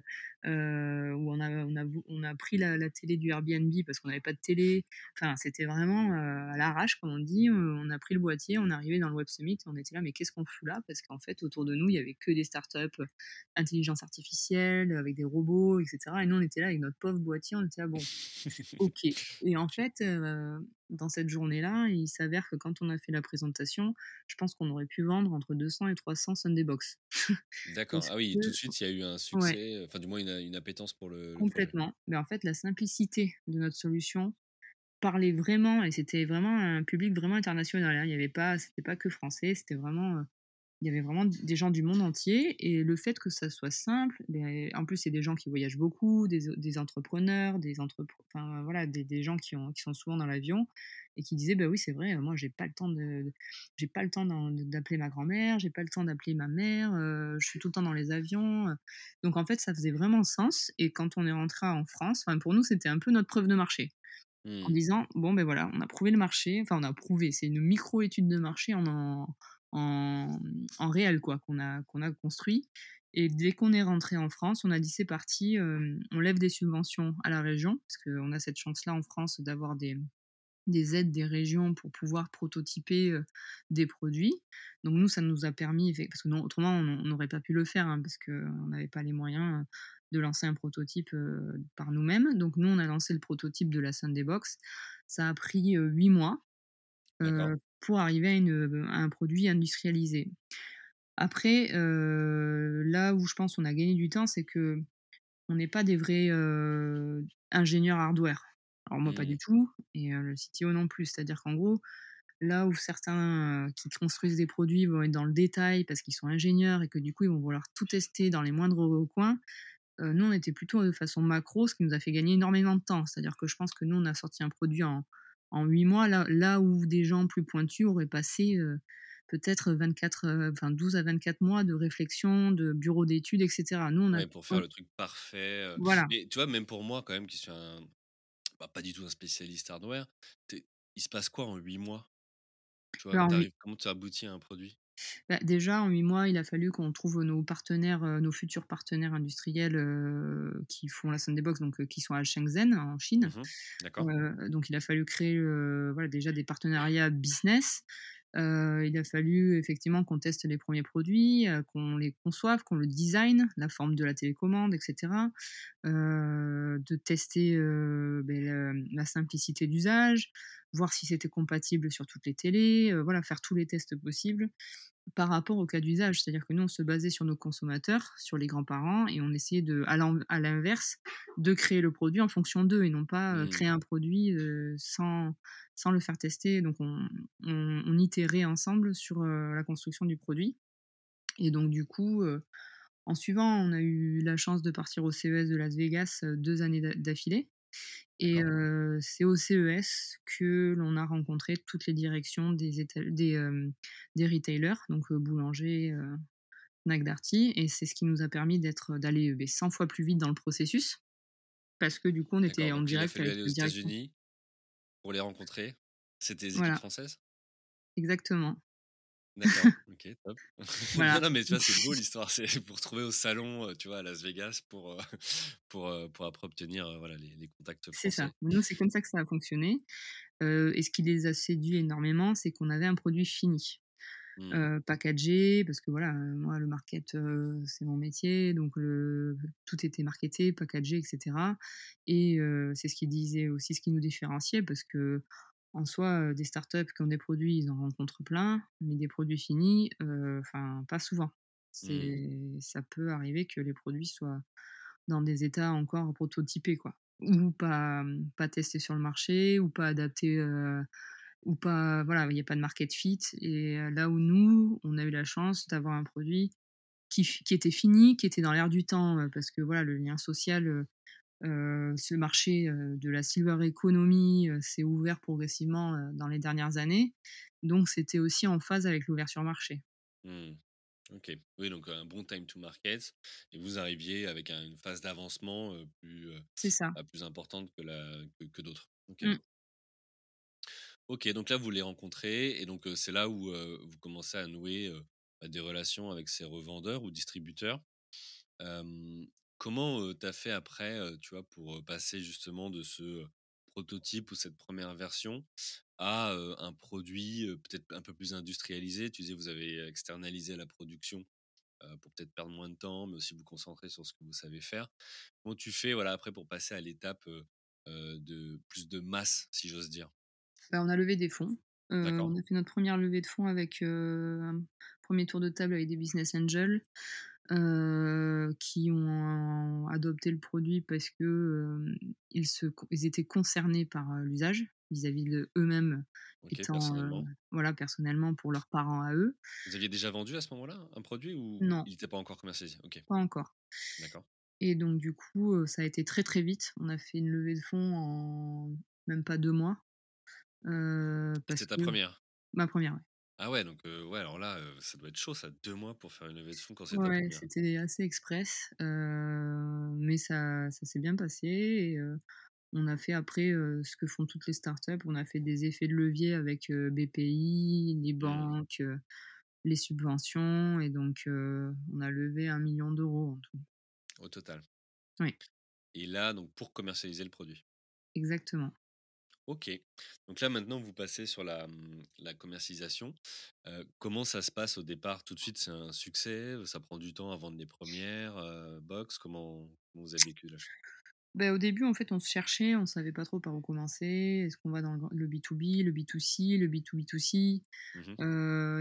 Speaker 1: euh, où on a, on, a, vou- on a pris la, la télé du Airbnb parce qu'on n'avait pas de télé. Enfin, c'était vraiment euh, à l'arrache, comme on dit. On a pris le boîtier, on est arrivé dans le Web Summit on était là, mais qu'est-ce qu'on fout là? Parce qu'en fait, autour de nous, il y avait que des startups, intelligence artificielle, avec des robots, etc. Et nous, on était là avec notre pauvre boîtier, on était là, bon, <laughs> Ok. Et en fait, dans cette journée-là, il s'avère que quand on a fait la présentation, je pense qu'on aurait pu vendre entre 200 et 300 Sunday Box. <laughs>
Speaker 2: D'accord. Ah oui, tout de suite, il y a eu un
Speaker 1: ouais,
Speaker 2: succès, enfin, du moins, une, une appétence pour le,
Speaker 1: complètement. Mais en fait, la simplicité de notre solution parlait vraiment, et c'était vraiment un public vraiment international. hein. Il n'y avait pas, c'était pas que français, c'était vraiment, euh, il y avait vraiment des gens du monde entier. Et le fait que ça soit simple, ben, en plus, c'est des gens qui voyagent beaucoup, des, des entrepreneurs, des entrepre- enfin, voilà, des, des gens qui, ont, qui sont souvent dans l'avion et qui disaient, bah oui, c'est vrai, moi, j'ai pas le temps de, j'ai pas le temps d'appeler ma grand-mère, j'ai pas le temps d'appeler ma mère, euh, je suis tout le temps dans les avions. euh. Donc, en fait, ça faisait vraiment sens. Et quand on est rentré en France, enfin, pour nous, c'était un peu notre preuve de marché en
Speaker 2: Hmm,
Speaker 1: disant bon ben voilà, on a prouvé le marché, enfin on a prouvé, c'est une micro-étude de marché en, en, en, réel quoi qu'on a, qu'on a construit. Et dès qu'on est rentré en France, on a dit c'est parti, euh, on lève des subventions à la région, parce qu'on a cette chance-là en France d'avoir des, des aides des régions pour pouvoir prototyper euh, des produits. Donc nous, ça nous a permis, parce que non, autrement, on n'aurait pas pu le faire, hein, parce qu'on n'avait pas les moyens de lancer un prototype euh, par nous-mêmes. Donc nous, on a lancé le prototype de la Sunday Box. Ça a pris euh, huit mois pour arriver à, une- à un produit industrialisé. Après, euh, là où je pense qu'on a gagné du temps, c'est que on n'est pas des vrais euh, ingénieurs hardware. Alors moi, pas
Speaker 2: Hmm,
Speaker 1: du tout, et euh, le CTO non plus. C'est-à-dire qu'en gros, là où certains qui construisent des produits vont être dans le détail parce qu'ils sont ingénieurs et que du coup, ils vont vouloir tout tester dans les moindres coins, nous, on était plutôt de façon macro, ce qui nous a fait gagner énormément de temps. C'est-à-dire que je pense que nous, on a sorti un produit en, en 8 mois, là, là où des gens plus pointus auraient passé euh, peut-être 24, euh, enfin 12 à 24 mois de réflexion, de bureau d'études, etc. Nous, on a...
Speaker 2: Ouais, pour faire
Speaker 1: on-
Speaker 2: le truc parfait. euh.
Speaker 1: voilà.
Speaker 2: Mais tu vois, même pour moi, quand même, qui suis un, bah, pas du tout un spécialiste hardware, il se passe quoi en 8 mois? Tu vois,
Speaker 1: Alors,
Speaker 2: comment tu aboutis à un produit?
Speaker 1: Bah, déjà, en huit mois, il a fallu qu'on trouve nos partenaires, euh, nos futurs partenaires industriels euh, qui font la Sandbox, donc euh, qui sont à Shenzhen, en Chine.
Speaker 2: D'accord.
Speaker 1: Euh, donc, il a fallu créer voilà, déjà des partenariats business. Il a fallu effectivement qu'on teste les premiers produits, qu'on les conçoive, qu'on le design, la forme de la télécommande, etc. De tester ben, la, la simplicité d'usage, voir si c'était compatible sur toutes les télés, voilà, faire tous les tests possibles par rapport au cas d'usage. C'est-à-dire que nous, on se basait sur nos consommateurs, sur les grands-parents, et on essayait de, à l'inverse, de créer le produit en fonction d'eux, et non pas euh,
Speaker 2: Hmm,
Speaker 1: créer un produit euh, sans, sans le faire tester. Donc, on, on, on itérait ensemble sur euh, la construction du produit. Et donc, du coup, en suivant, on a eu la chance de partir au CES de Las Vegas deux années d'a- d'affilée. Et euh, c'est au CES que l'on a rencontré toutes les directions des, éta- des, euh, des retailers, donc euh, boulanger, Fnac Darty, et c'est ce qui nous a permis d'être d'aller euh, 100 fois plus vite dans le processus, parce que du coup on était en
Speaker 2: Donc, il a
Speaker 1: direct
Speaker 2: fallu
Speaker 1: avec
Speaker 2: aller aux. États-Unis pour les rencontrer. C'était des équipes
Speaker 1: Voilà,
Speaker 2: françaises?
Speaker 1: exactement.
Speaker 2: D'accord, OK, top. <laughs> Non,
Speaker 1: Voilà.
Speaker 2: non, mais tu vois, c'est beau <laughs> l'histoire, c'est pour retrouver au salon, tu vois, à Las Vegas pour, pour, pour après obtenir, voilà, les les contacts
Speaker 1: C'est ça. Nous, c'est comme ça que ça a fonctionné, et ce qui les a séduits énormément, c'est qu'on avait un produit fini.
Speaker 2: Mmh.
Speaker 1: Packagé parce que voilà, moi le market, c'est mon métier donc le tout était marketé, packagé et cetera et c'est ce qui disait aussi ce qui nous différenciait parce qu'en soi, des startups qui ont des produits, ils en rencontrent plein, mais des produits finis, enfin pas souvent.
Speaker 2: Mmh.
Speaker 1: Ça peut arriver que les produits soient dans des états encore prototypés quoi, ou pas, mmh, pas testés sur le marché ou pas adaptés, ou pas voilà, il y a pas de market fit et là où nous, on a eu la chance d'avoir un produit qui qui était fini, qui était dans l'air du temps, parce que voilà, le lien social, heu heu, ce marché, de la silver economy, s'est ouvert progressivement, dans les dernières années. Donc c'était aussi en phase avec l'ouverture marché.
Speaker 2: Mmh. OK. Oui, donc un bon time to market et vous arriviez avec un une phase d'avancement, plus,
Speaker 1: ça.
Speaker 2: bah, plus importante que la que que d'autres. OK.
Speaker 1: Mmh.
Speaker 2: OK, donc là, vous les rencontrez et donc c'est là où, vous commencez à nouer, bah, des relations avec ces revendeurs ou distributeurs. Comment, heu, tu as fait après, tu vois, pour, passer justement de ce, prototype ou cette première version à, un produit, peut-être un peu plus industrialisé? Tu disais, vous avez externalisé la production, pour peut-être perdre moins de temps, mais aussi vous concentrer sur ce que vous savez faire. Comment tu fais, voilà, après pour passer à l'étape, de plus de masse, si j'ose dire?
Speaker 1: Bah, on a levé des fonds.
Speaker 2: D'accord,
Speaker 1: on a fait notre première levée de fonds avec, un 1 tour de table avec des business angels. Heu, qui ont adopté le produit parce que, ils se ils étaient concernés par, l'usage, vis-à-vis de eux-mêmes étant,
Speaker 2: personnellement.
Speaker 1: voilà, personnellement pour leurs parents à eux.
Speaker 2: Vous aviez déjà vendu à ce moment-là un produit ou
Speaker 1: Non,
Speaker 2: il n'était pas encore commercialisé? OK,
Speaker 1: pas encore
Speaker 2: d'accord.
Speaker 1: et donc du coup, ça a été très, très vite. On a fait une levée de fonds en même pas 2 mois,
Speaker 2: c'était ta
Speaker 1: que
Speaker 2: première?
Speaker 1: Ma première ouais.
Speaker 2: Ah ouais, donc ouais, alors là, ça doit être chaud ça, 2 mois pour faire une levée de fonds quand c'est ta
Speaker 1: Ouais,
Speaker 2: première
Speaker 1: c'était assez express, mais ça ça s'est bien passé et on a fait après, ce que font toutes les startups. On a fait des effets de levier avec, BPI, les
Speaker 2: Mmh,
Speaker 1: banques, les subventions et donc on a levé 1 000 000 € en tout.
Speaker 2: au total.
Speaker 1: Oui,
Speaker 2: Et là, donc pour commercialiser le produit?
Speaker 1: exactement.
Speaker 2: OK. Donc là, maintenant, vous passez sur la, mmh, la commercialisation. Comment ça se passe au départ? Tout de suite, c'est un succès? ça prend du temps à vendre les premières res box? Comment comment vous avez vécu la chose?
Speaker 1: Bah, au début, en fait, on se cherchait, on savait pas trop par où commencer. Est-ce qu'on va dans le grand le B2B, le B2C, le B2B2C?
Speaker 2: Mmh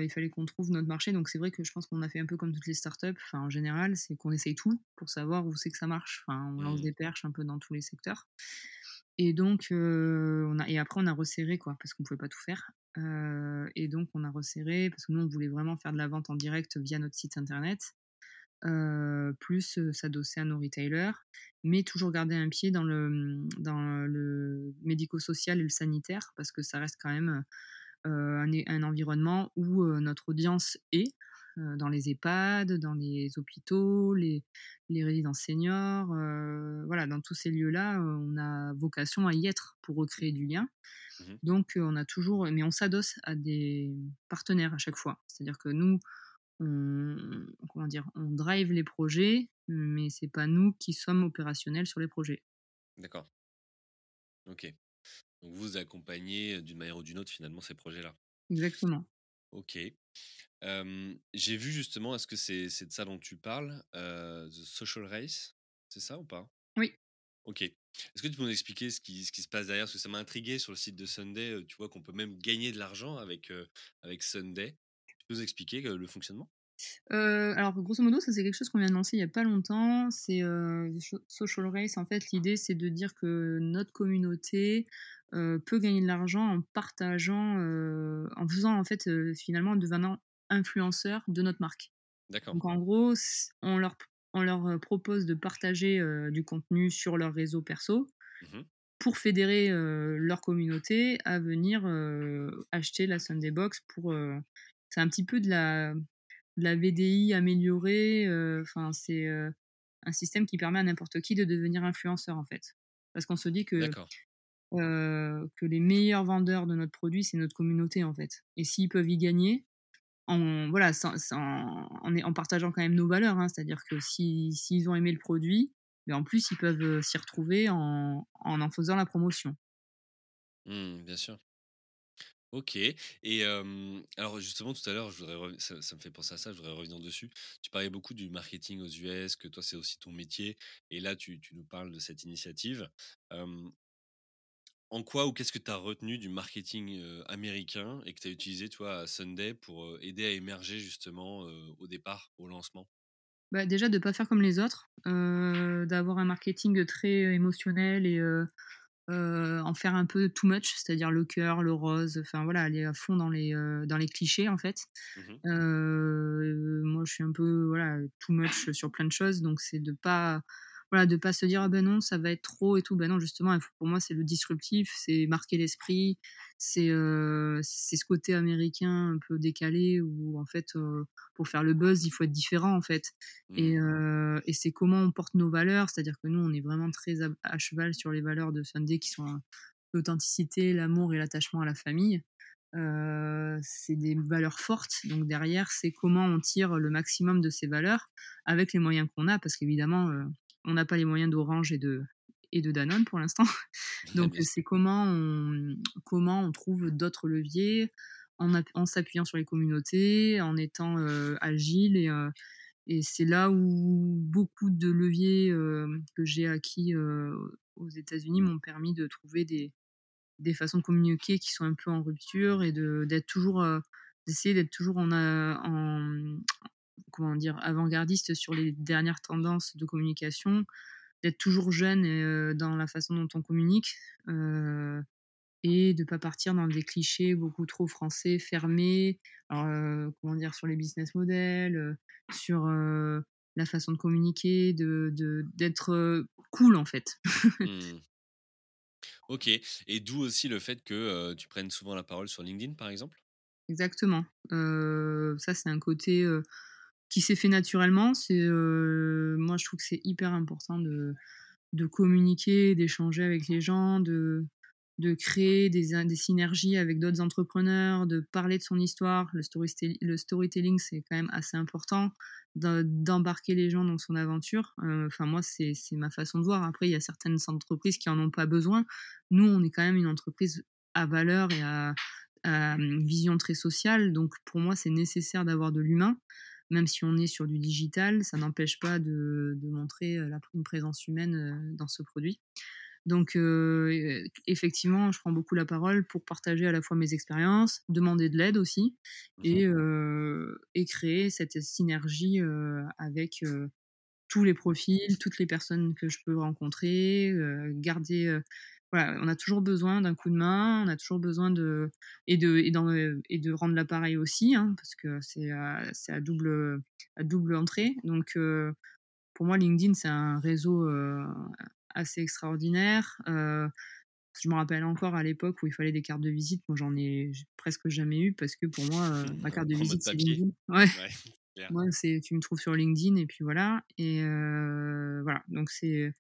Speaker 1: il fallait qu'on trouve notre marché, donc c'est vrai que je pense qu'on a fait un peu comme toutes les startups, enfin en général, c'est qu'on essaye tout pour savoir où c'est que ça marche. Enfin, on lance
Speaker 2: Mmh.
Speaker 1: des perches un peu dans tous les secteurs et donc et après on a resserré quoi, parce qu'on pouvait pas tout faire, et donc on a resserré parce que nous on voulait vraiment faire de la vente en direct via notre site internet, plus, s'adosser à nos retailers, mais toujours garder un pied dans le, dans le médico-social et le sanitaire parce que ça reste quand même, un un environnement où, notre audience est, dans les EHPAD, dans les hôpitaux, les les résidences seniors, heu, voilà, dans tous ces lieux-là, heu, on a vocation à y être pour recréer du lien.
Speaker 2: Mmh
Speaker 1: Donc, on a toujours mais on s'adosse à des partenaires à chaque fois. C'est-à-dire que nous, on comment dire? On drive les projets, mais c'est pas nous qui sommes opérationnels sur les projets.
Speaker 2: D'accord, OK. Donc vous accompagnez, d'une manière ou d'une autre, finalement, ces projets-là?
Speaker 1: Exactement.
Speaker 2: OK. J'ai vu justement, est-ce que c'est c'est de ça dont tu parles, The Social Race, c'est ça ou pas?
Speaker 1: Oui.
Speaker 2: OK. Est-ce que tu peux nous expliquer ce qui ce qui se passe derrière? Parce que ça m'a intrigué sur le site de Sunday, tu vois qu'on peut même gagner de l'argent avec, avec Sunday. Tu peux nous expliquer, le fonctionnement?
Speaker 1: Heu, alors grosso modo, ça c'est quelque chose qu'on vient de lancer il y a pas longtemps. C'est, heu, sho social race en fait, l'idée c'est de dire que notre communauté, heu, peut gagner de l'argent en partageant, en faisant en fait, finalement en devenant influenceur de notre marque.
Speaker 2: D'accord.
Speaker 1: Donc en gros, on leur on leur, propose de partager, du contenu sur leurs réseaux perso
Speaker 2: Mmh
Speaker 1: pour fédérer, leur communauté à venir, acheter la Sunday Box pour, c'est un petit peu de la de la VDI améliorée, heu, enfin c'est, heu, un système qui permet à n'importe qui de devenir influenceur, en fait. Parce qu'on se dit que, heu, que les meilleurs vendeurs de notre produit, c'est notre communauté, en fait et s'ils peuvent y gagner, en voilà, sans sans en partageant quand même nos valeurs, hein. C'est-à-dire que si s'ils ont aimé le produit, mais en plus, ils peuvent, s'y retrouver en en en faisant la promotion.
Speaker 2: Mmh, bien sûr. OK et alors justement tout à l'heure, je voudrais ça me fait penser à ça, je voudrais revenir dessus. Tu parlais beaucoup du marketing aux US, que toi c'est aussi ton métier et là tu tu nous parles de cette initiative. En quoi ou qu'est-ce que tu as retenu du marketing, américain et que tu as utilisé, toi, à Sunday pour, aider à émerger justement, au départ, au lancement?
Speaker 1: Bah, déjà de pas faire comme les autres, d'avoir un marketing très émotionnel et heu, en faire un peu too much, c'est-à-dire le cœur, le rose, enfin voilà, aller à fond dans les, heu, dans les clichés en fait.
Speaker 2: Mmh mh.
Speaker 1: Heu, moi je suis un peu voilà, too much sur plein de choses, donc c'est de pas voilà, de pas se dire: «Ah ben non, ça va être trop et tout». Ben non, justement, pour moi, c'est le disruptif, c'est marquer l'esprit, c'est, ce côté américain un peu décalé où en fait, pour faire le buzz, il faut être différent en fait et
Speaker 2: Mmh.
Speaker 1: heu et c'est comment on porte nos valeurs, c'est-à-dire que nous, on est vraiment très à à cheval sur les valeurs de Sunday qui sont, heu, l'authenticité, l'amour et l'attachement à la famille. C'est des valeurs fortes, donc derrière, c'est comment on tire le maximum de ces valeurs avec les moyens qu'on a parce qu'évidemment, on n'a pas les moyens d'Orange et de et de Danone pour l'instant.
Speaker 2: Ouais, <laughs>
Speaker 1: Donc
Speaker 2: sûr.
Speaker 1: c'est comment on comment on trouve d'autres leviers en en s'appuyant sur les communautés, en étant, heu, agile et heu et c'est là où beaucoup de leviers, que j'ai acquis, aux États-Unis m'ont permis de trouver des des façons de communiquer qui sont un peu en rupture et de d'être toujours, d'essayer d'être toujours en comment dire? Avant-gardiste sur les dernières tendances de communication, d'être toujours jeune et dans la façon dont on communique, et de pas partir dans des clichés beaucoup trop français, fermés. Alors, comment dire? Sur les business models, sur, la façon de communiquer, de d'être, cool en fait.
Speaker 2: Mmh. OK et d'où aussi le fait que, tu prennes souvent la parole sur LinkedIn, par exemple?
Speaker 1: Exactement. Ça, c'est un côté, qui s'est fait naturellement. C'est, heu, moi, je trouve que c'est hyper important de de communiquer, d'échanger avec les gens, de de créer des des synergies avec d'autres entrepreneurs, de parler de son histoire. Le storytelling le storytelling, c'est quand même assez important, de d'embarquer les gens dans son aventure. Enfin moi, c'est ma façon de voir. Après, il y a certaines entreprises qui en ont pas besoin. Nous, on est quand même une entreprise à valeur et à mmh, vision très sociale, donc pour moi, c'est nécessaire d'avoir de l'humain. Même si on est sur du digital, ça n'empêche pas de de montrer, heu, la une présence humaine, heu, dans ce produit. Donc heu, e effectivement, je prends beaucoup la parole pour partager à la fois mes expériences, demander de l'aide aussi
Speaker 2: Mmh mh.
Speaker 1: et créer cette synergie, avec, tous les profils, toutes les personnes que je peux rencontrer, garder, voilà, on a toujours besoin d'un coup de main, on a toujours besoin de et de et dans, heu et de rendre l'appareil aussi, hein, parce que c'est à c'est à double, à double entrée. Donc heu, pour moi, LinkedIn, c'est un réseau, heu, assez extraordinaire. Je me rappelle encore à l'époque où il fallait des cartes de visite. Moi, j'en ai presque jamais eu parce que pour moi, ma carte de
Speaker 2: En
Speaker 1: visite, c'est? LinkedIn. Ouais.
Speaker 2: Ouais. <laughs>
Speaker 1: Moi, c'est tu me trouves sur LinkedIn et puis voilà et voilà, donc c'est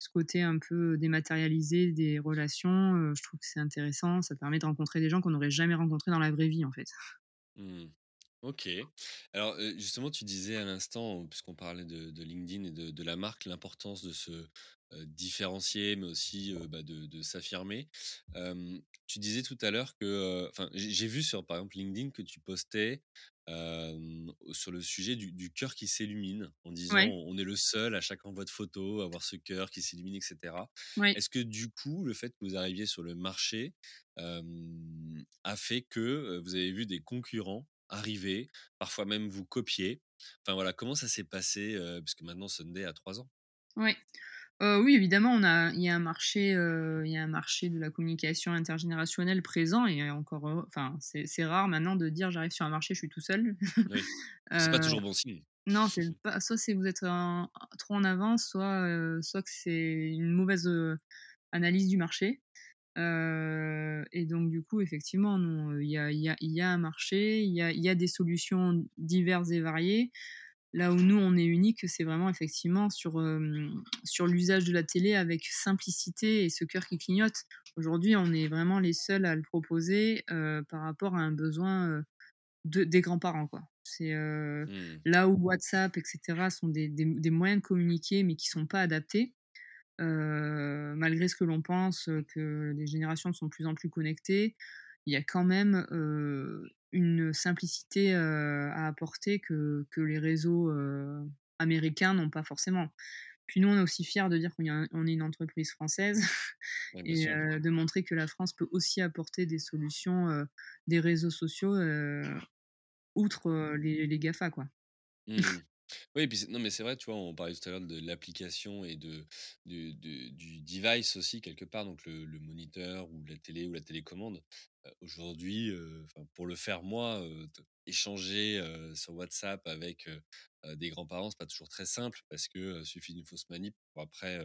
Speaker 1: ce côté un peu dématérialisé des relations, je trouve que c'est intéressant. Ça permet de rencontrer des gens qu'on n'aurait jamais rencontrés dans la vraie vie, en fait.
Speaker 2: Mmh. OK. Alors, justement, tu disais à l'instant, puisqu'on parlait de LinkedIn et de la marque, l'importance de se, différencier, mais aussi, bah, de de s'affirmer. Tu disais tout à l'heure que, j'ai vu sur, par exemple, LinkedIn que tu postais, sur le sujet du du cœur qui s'illumine, en disant:
Speaker 1: Ouais,
Speaker 2: «On est le seul à chaque envoi de photo à avoir ce cœur qui s'illumine» et cetera.
Speaker 1: ouais.
Speaker 2: Est-ce que, du coup, le fait que vous arriviez sur le marché, a fait que, vous avez vu des concurrents arriver, parfois même vous copier? Enfin voilà, comment ça s'est passé, puisque maintenant Sunday a 3 ans?
Speaker 1: Ouais. Heu, oui, évidemment, on a il y a un marché, heu, il y a un marché de la communication intergénérationnelle présent et encore enfin, c'est rare maintenant de dire: «J'arrive sur un marché, je suis tout seul».
Speaker 2: Oui, <laughs> c'est pas
Speaker 1: Heu,
Speaker 2: toujours bon signe.
Speaker 1: non, <laughs> c'est pas soit c'est vous êtes trop en avance, soit, que c'est une mauvaise, analyse du marché. Et donc du coup, effectivement, il y a il y a il y a un marché, il y a il y a des solutions diverses et variées. Là où nous, on est unique, c'est vraiment effectivement sur, l'usage de la télé avec simplicité et ce cœur qui clignote. Aujourd'hui, on est vraiment les seuls à le proposer, par rapport à un besoin, de des grands-parents, quoi. C'est, heu,
Speaker 2: Mmh.
Speaker 1: là où WhatsApp et cetera sont des des des moyens de communiquer, mais qui sont pas adaptés, malgré ce que l'on pense, que les générations sont de plus en plus connectées, il y a quand même, une simplicité, à apporter que que les réseaux, américains n'ont pas forcément. Puis nous, on est aussi fiers de dire qu'on est une entreprise française
Speaker 2: Ouais, <laughs>
Speaker 1: et de montrer que la France peut aussi apporter des solutions, des réseaux sociaux, outre, les les GAFA, quoi.
Speaker 2: Mmh. Oui, puis non, mais c'est vrai, tu vois, on parlait tout à l'heure de l'application et de du du device aussi quelque part, donc le le moniteur ou la télé ou la télécommande. Aujourd'hui, pour le faire moi, échanger, sur WhatsApp avec, des grands-parents, c'est pas toujours très simple parce que, suffit d'une fausse manip pour après,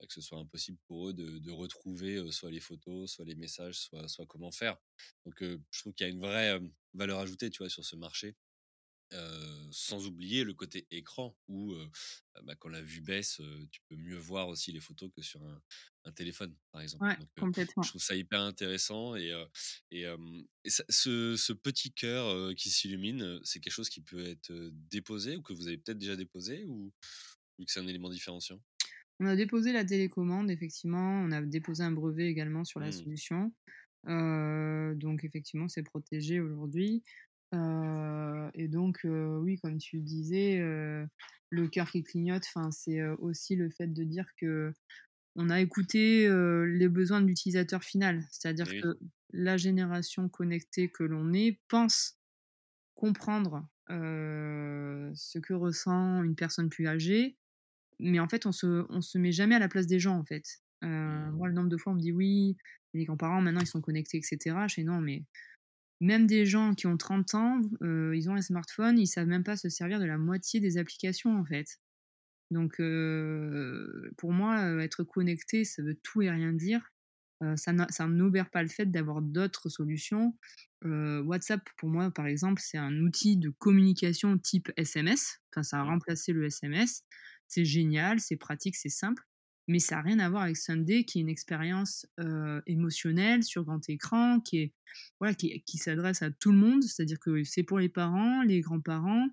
Speaker 2: bah, que ce soit impossible pour eux de de retrouver, soit les photos, soit les messages, soit soit comment faire. Donc, je trouve qu'il y a une vraie, valeur ajoutée, tu vois, sur ce marché. Heu, sans oublier le côté écran où, heu, bah, quand la vue baisse, heu, tu peux mieux voir aussi les photos que sur un un téléphone, par exemple.
Speaker 1: Ouais,
Speaker 2: Donc, heu, je trouve ça hyper intéressant et heu et hem et ça ce ce petit cœur, qui s'illumine, c'est quelque chose qui peut être, déposé ou que vous avez peut-être déjà déposé ou ou que c'est un élément différenciant?
Speaker 1: On a déposé la télécommande effectivement, on a déposé un brevet également sur la
Speaker 2: Mmh.
Speaker 1: solution. Donc effectivement, c'est protégé aujourd'hui. Et donc oui, comme tu disais, le cœur qui clignote, c'est, aussi le fait de dire qu'on a écouté, les besoins de l'utilisateur final. C'est-à-dire
Speaker 2: oui.
Speaker 1: que la génération connectée que l'on est pense comprendre, ce que ressent une personne plus âgée, mais en fait, on se on se met jamais à la place des gens, en fait.
Speaker 2: Mmh.
Speaker 1: moi, le nombre de fois on me dit: «Oui, les grands-parents maintenant ils sont connectés et cetera». Je fais: «Non, mais même des gens qui ont 30 ans, heu, ils ont un smartphone, ils savent même pas se servir de la moitié des applications, en fait». Donc heu, pour moi, heu, être connecté, ça veut tout et rien dire. Ça n'obère pas le fait d'avoir d'autres solutions. WhatsApp, pour moi, par exemple, c'est un outil de communication type SMS. Enfin, ça a remplacé le SMS. C'est génial, c'est pratique, c'est simple, mais ça a rien à voir avec Sunday qui est une expérience, heu, émotionnelle sur grand écran, qui est voilà, qui qui s'adresse à tout le monde. C'est-à-dire que c'est pour les parents, les grands-parents,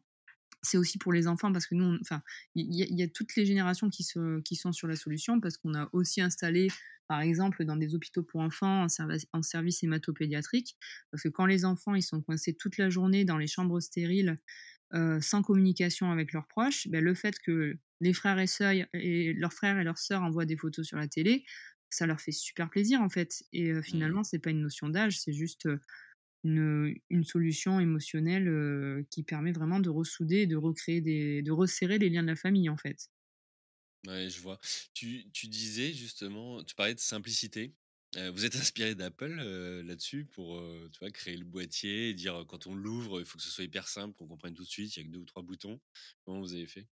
Speaker 1: c'est aussi pour les enfants parce que nous, enfin, il y a toutes les générations qui se qui sont sur la solution parce qu'on a aussi installé, par exemple, dans des hôpitaux pour enfants, un servace un service hémato-pédiatrique. Parce que quand les enfants, ils sont coincés toute la journée dans les chambres stériles, heu, sans communication avec leurs proches, bah, le fait que les frères et sœurs et leurs frères et leurs sœurs envoient des photos sur la télé, ça leur fait super plaisir, en fait et heu,
Speaker 2: Mmh.
Speaker 1: finalement, c'est pas une notion d'âge, c'est juste, une, une solution émotionnelle, qui permet vraiment de ressouder, de recréer des de resserrer les liens de la famille, en fait.
Speaker 2: Ouais, je vois. Tu tu disais justement, tu parlais de simplicité. Vous êtes <laughs> inspiré d'Apple, là-dessus pour, heu, tu vois, créer le boîtier et dire, quand on l'ouvre, il faut que ce soit hyper simple, qu'on comprenne tout de suite, il y a que 2 ou 3 boutons. Comment vous avez fait?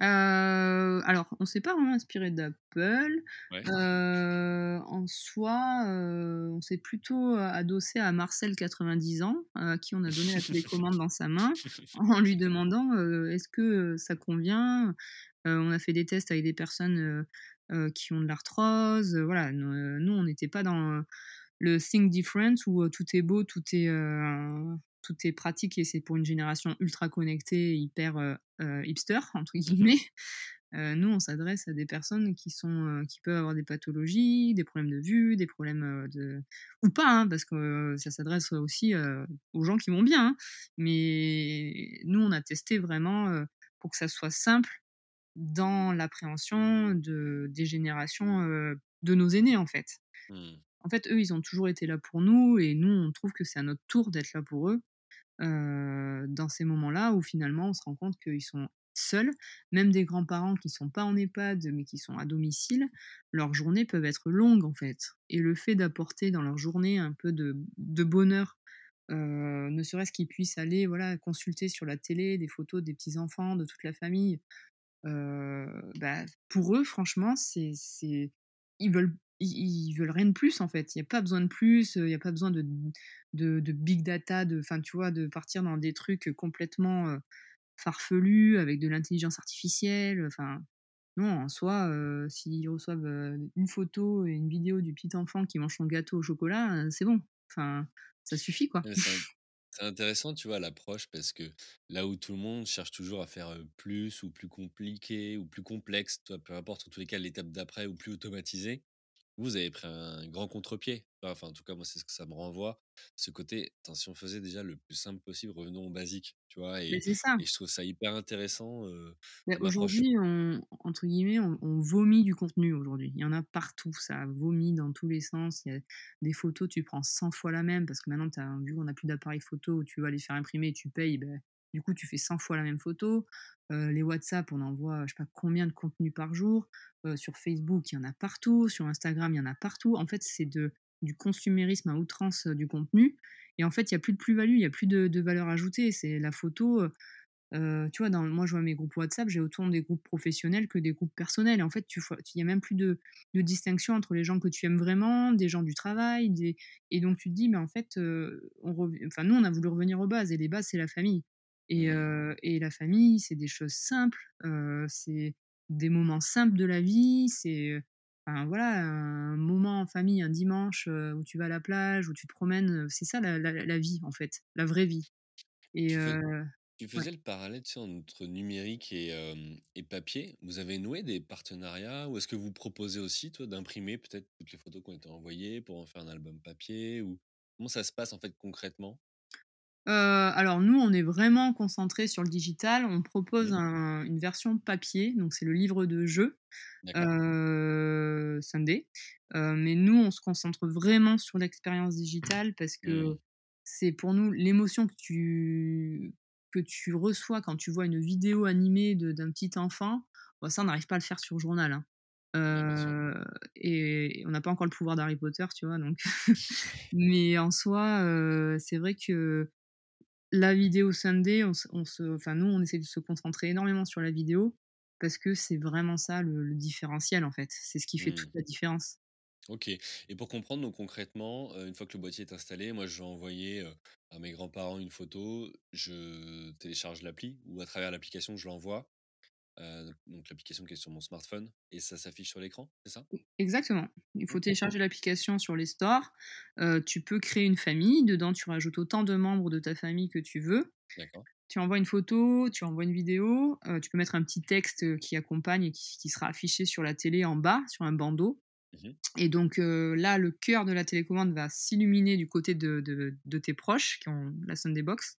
Speaker 1: Heu, alors on s'est pas vraiment inspiré d'Apple.
Speaker 2: Ouais.
Speaker 1: Heu, en soi, heu, on s'est plutôt, adossé à Marcel 90 ans, à qui on a donné la télécommande dans sa main, <laughs> en lui demandant, «Est-ce que, ça convient?» on a fait des tests avec des personnes, qui ont de l'arthrose, voilà, ne nous on n'était pas dans le think different où, tout est beau, tout est, tout est pratique et c'est pour une génération ultra connectée, hyper, heu heu, «hipster» <laughs> entre
Speaker 2: Mmh mh.
Speaker 1: guillemets. Heu, nous, on s'adresse à des personnes qui sont, qui peuvent avoir des pathologies, des problèmes de vue, des problèmes, de ou pas, hein, parce que euh, ça s'adresse aussi, aux gens qui vont bien, hein. Mais nous, on a testé vraiment, pour que ça soit simple dans l'appréhension de des générations, de nos aînés, en fait.
Speaker 2: Mmh.
Speaker 1: En fait, eux, ils ont toujours été là pour nous et nous, on trouve que c'est à notre tour d'être là pour eux, dans ces moments-là où finalement on se rend compte qu'ils sont seuls. Même des grands-parents qui sont pas en EHPAD, mais qui sont à domicile, leurs journées peuvent être longues, en fait et le fait d'apporter dans leur journée un peu de bonheur, heu, ne serait-ce qu'ils puissent aller, voilà, consulter sur la télé des photos des petits-enfants, de toute la famille, bah, pour eux, franchement, c'est ils veulent ils veulent rien de plus, en fait. Il y a pas besoin de plus, il y a pas besoin de de big data, de enfin, tu vois, de partir dans des trucs, complètement, heu, farfelus avec de l'intelligence artificielle, enfin, non, en soi, heu, s'ils reçoivent, heu, une photo et une vidéo du petit enfant qui mange son gâteau au chocolat, heu, c'est bon. Enfin, ça suffit, quoi.
Speaker 2: C'est intéressant, tu vois, l'approche parce que là où tout le monde cherche toujours à faire, plus ou plus compliqué ou plus complexe, toi, peu importe, en tous les cas, l'étape d'après ou plus automatisé, vous avez pris un grand contre-pied. Enfin, en tout cas, moi, c'est ce que ça me renvoie. Ce côté, si on faisait déjà le plus simple possible, revenons au basique, tu vois? Et
Speaker 1: ça.
Speaker 2: et je trouve ça hyper intéressant,
Speaker 1: aujourd'hui, on entre guillemets, on on «vomit du contenu» aujourd'hui. Il y en a partout, ça vomit dans tous les sens. Il y a des photos, tu prends 100 fois la même parce que maintenant tu vu qu'on a plus d'appareil photo où tu vas les faire imprimer et tu payes, beh, du coup, tu fais 100 fois la même photo. Les WhatsApp, on envoie je sais pas combien de contenus par jour. Sur Facebook, il y en a partout. Sur Instagram, il y en a partout. En fait, c'est du consumérisme à outrance, du contenu et en fait, il y a plus de plus-value, il y a plus de valeur ajoutée. C'est la photo, tu vois, moi, je vois mes groupes WhatsApp, j'ai autant des groupes professionnels que des groupes personnels et en fait, il y a même plus de distinction entre les gens que tu aimes vraiment, des gens du travail, des et donc tu te dis: «Mais en fait, heu, on rev» enfin, nous, on a voulu revenir aux bases et les bases, c'est la famille et
Speaker 2: Mmh.
Speaker 1: et la famille, c'est des choses simples, c'est des moments simples de la vie, c'est, enfin, voilà, un moment en famille, un dimanche, où tu vas à la plage, où tu te promènes, c'est ça la la la vie, en fait, la vraie vie et
Speaker 2: Tu fais
Speaker 1: ouais.
Speaker 2: faisais le parallèle, tu sais, entre numérique et et papier? Vous avez noué des partenariats ou est-ce que vous proposez aussi, toi, d'imprimer peut-être toutes les photos qui ont été envoyées pour en faire un album papier ou comment ça se passe, en fait, concrètement?
Speaker 1: Heu, alors nous, on est vraiment concentrés sur le digital. On propose
Speaker 2: Mmh.
Speaker 1: un une version papier, donc c'est le livre de jeu, heu, Sunday. Heu, mais nous, on se concentre vraiment sur l'expérience digitale parce que
Speaker 2: Mmh.
Speaker 1: c'est pour nous l'émotion que tu que tu reçois quand tu vois une vidéo animée d'un petit enfant, ça, on n'arrive pas à le faire sur journal, hein. Et on n'a pas encore le pouvoir d'Harry Potter, tu vois? Donc <laughs> <laughs> mais en soi, c'est vrai que la vidéo Sunday, on on se enfin nous, on essaie de se concentrer énormément sur la vidéo parce que c'est vraiment ça le le différentiel, en fait. C'est ce qui fait toute
Speaker 2: Mmh.
Speaker 1: la différence.
Speaker 2: OK et pour comprendre donc concrètement, une fois que le boîtier est installé, moi je vais envoyer, à mes grands-parents une photo, je télécharge l'appli ou à travers l'application je l'envoie, heu, donc l'application qui est sur mon smartphone et ça s'affiche sur l'écran, c'est ça?
Speaker 1: Exactement. Il faut télécharger l'application sur les stores. Heu, tu peux créer une famille. Dedans, tu rajoutes autant de membres de ta famille que tu veux.
Speaker 2: d'accord.
Speaker 1: Tu envoies une photo, tu envoies une vidéo, heu, tu peux mettre un petit texte, qui accompagne et qui qui sera affiché sur la télé en bas, sur un bandeau
Speaker 2: Mmh
Speaker 1: et donc là, le cœur de la télécommande va s'illuminer du côté de de de tes proches qui ont la Sunday Box.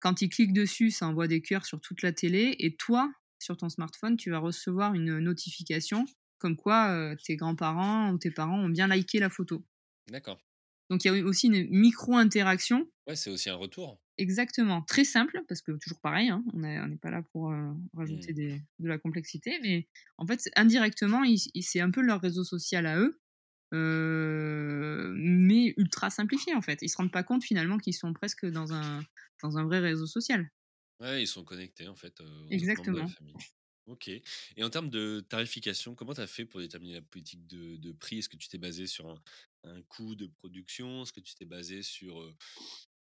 Speaker 1: Quand ils cliquent dessus, ça envoie des cœurs sur toute la télé et toi, sur ton smartphone, tu vas recevoir une notification comme quoi, heu, tes grands-parents ou tes parents ont bien liké la photo.
Speaker 2: D'accord.
Speaker 1: Donc il y a aussi une micro-interaction
Speaker 2: Ouais, c'est aussi un retour.
Speaker 1: Exactement, très simple parce que toujours pareil, hein, on est on n'est pas là pour, heu, rajouter
Speaker 2: Mmh.
Speaker 1: des de la complexité, mais en fait, indirectement, c'est un peu leur réseau social à eux, heu, mais ultra simplifié, en fait. Ils se rendent pas compte finalement qu'ils sont presque dans un dans un vrai réseau social.
Speaker 2: Ouais, ils sont connectés en fait, heu, aux autres membres de la
Speaker 1: Exactement.
Speaker 2: famille. OK et en termes de tarification, comment tu as fait pour déterminer la politique de de prix? Est-ce que tu t'es basé sur un un coût de production? Est-ce que tu t'es basé sur,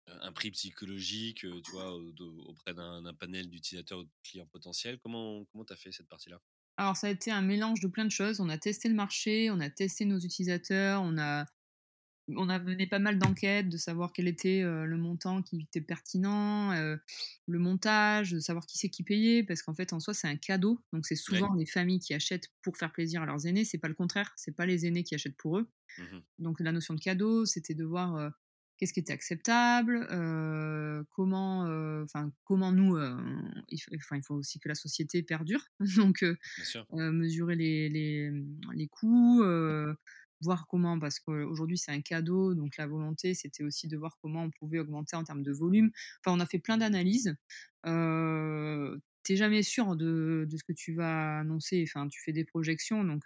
Speaker 2: un prix psychologique, tu vois, auprès d'un panel d'utilisateurs ou de clients potentiels? Comment comment tu as fait cette partie-là?
Speaker 1: Alors ça a été un mélange de plein de choses. On a testé le marché, on a testé nos utilisateurs, on a On a mené pas mal d'enquêtes, de savoir quel était, heu, le montant qui était pertinent, heu, le montage, de savoir qui c'est qui payait parce qu'en fait, en soi, c'est un cadeau, donc c'est
Speaker 2: Ouais.
Speaker 1: souvent les familles qui achètent pour faire plaisir à leurs aînés, c'est pas le contraire, c'est pas les aînés qui achètent pour eux.
Speaker 2: Mmh
Speaker 1: Donc la notion de cadeau, c'était de voir, heu, qu'est-ce qui était acceptable, comment, enfin, comment nous, il f enfin, il faut aussi que la société perdure, <laughs> donc mesurer les les, les coûts, voir comment parce qu'aujourd'hui c'est un cadeau, donc la volonté c'était aussi de voir comment on pouvait augmenter en termes de volume. Enfin, on a fait plein d'analyses. Heu, tu jamais sûr de de ce que tu vas annoncer, enfin, tu fais des projections donc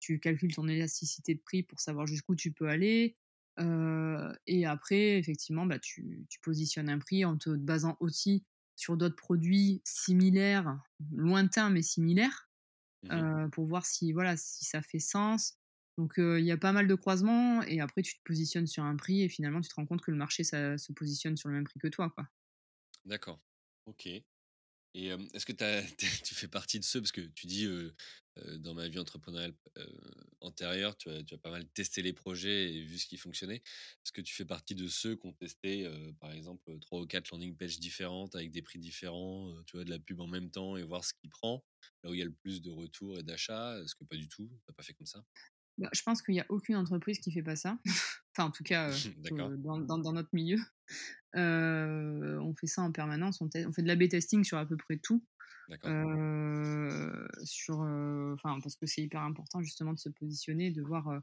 Speaker 1: tu calcules ton élasticité de prix pour savoir jusqu'où tu peux aller, et après effectivement, bah, tu tu positionnes un prix en te basant aussi sur d'autres produits similaires, lointains mais similaires,
Speaker 2: Mmh
Speaker 1: pour voir si voilà, si ça fait sens. Donc il y a pas mal de croisements et après tu te positionnes sur un prix et finalement tu te rends compte que le marché ça se positionne sur le même prix que toi, quoi.
Speaker 2: D'accord. OK et est-ce que <laughs> tu fais partie de ceux parce que tu dis, dans ma vie entrepreneuriale antérieure, tu as, tu as pas mal testé les projets et vu ce qui fonctionnait. Est-ce que tu fais partie de ceux qui ont testé, par exemple, trois ou quatre landing pages différentes avec des prix différents, tu vois, de la pub en même temps et voir ce qui prend, là où il y a le plus de retours et d'achats Est-ce que pas du tout? Tu pas fait comme ça?
Speaker 1: Bah, je pense qu'il n'y a aucune entreprise qui fait pas ça. <laughs> enfin, en tout cas, <laughs> dans, dans, notre milieu. <laughs> on fait ça en permanence. On, on fait de l'A-B testing sur à peu près tout. Euh, sur, euh, enfin, parce que c'est hyper important justement de se positionner, de voir. Euh,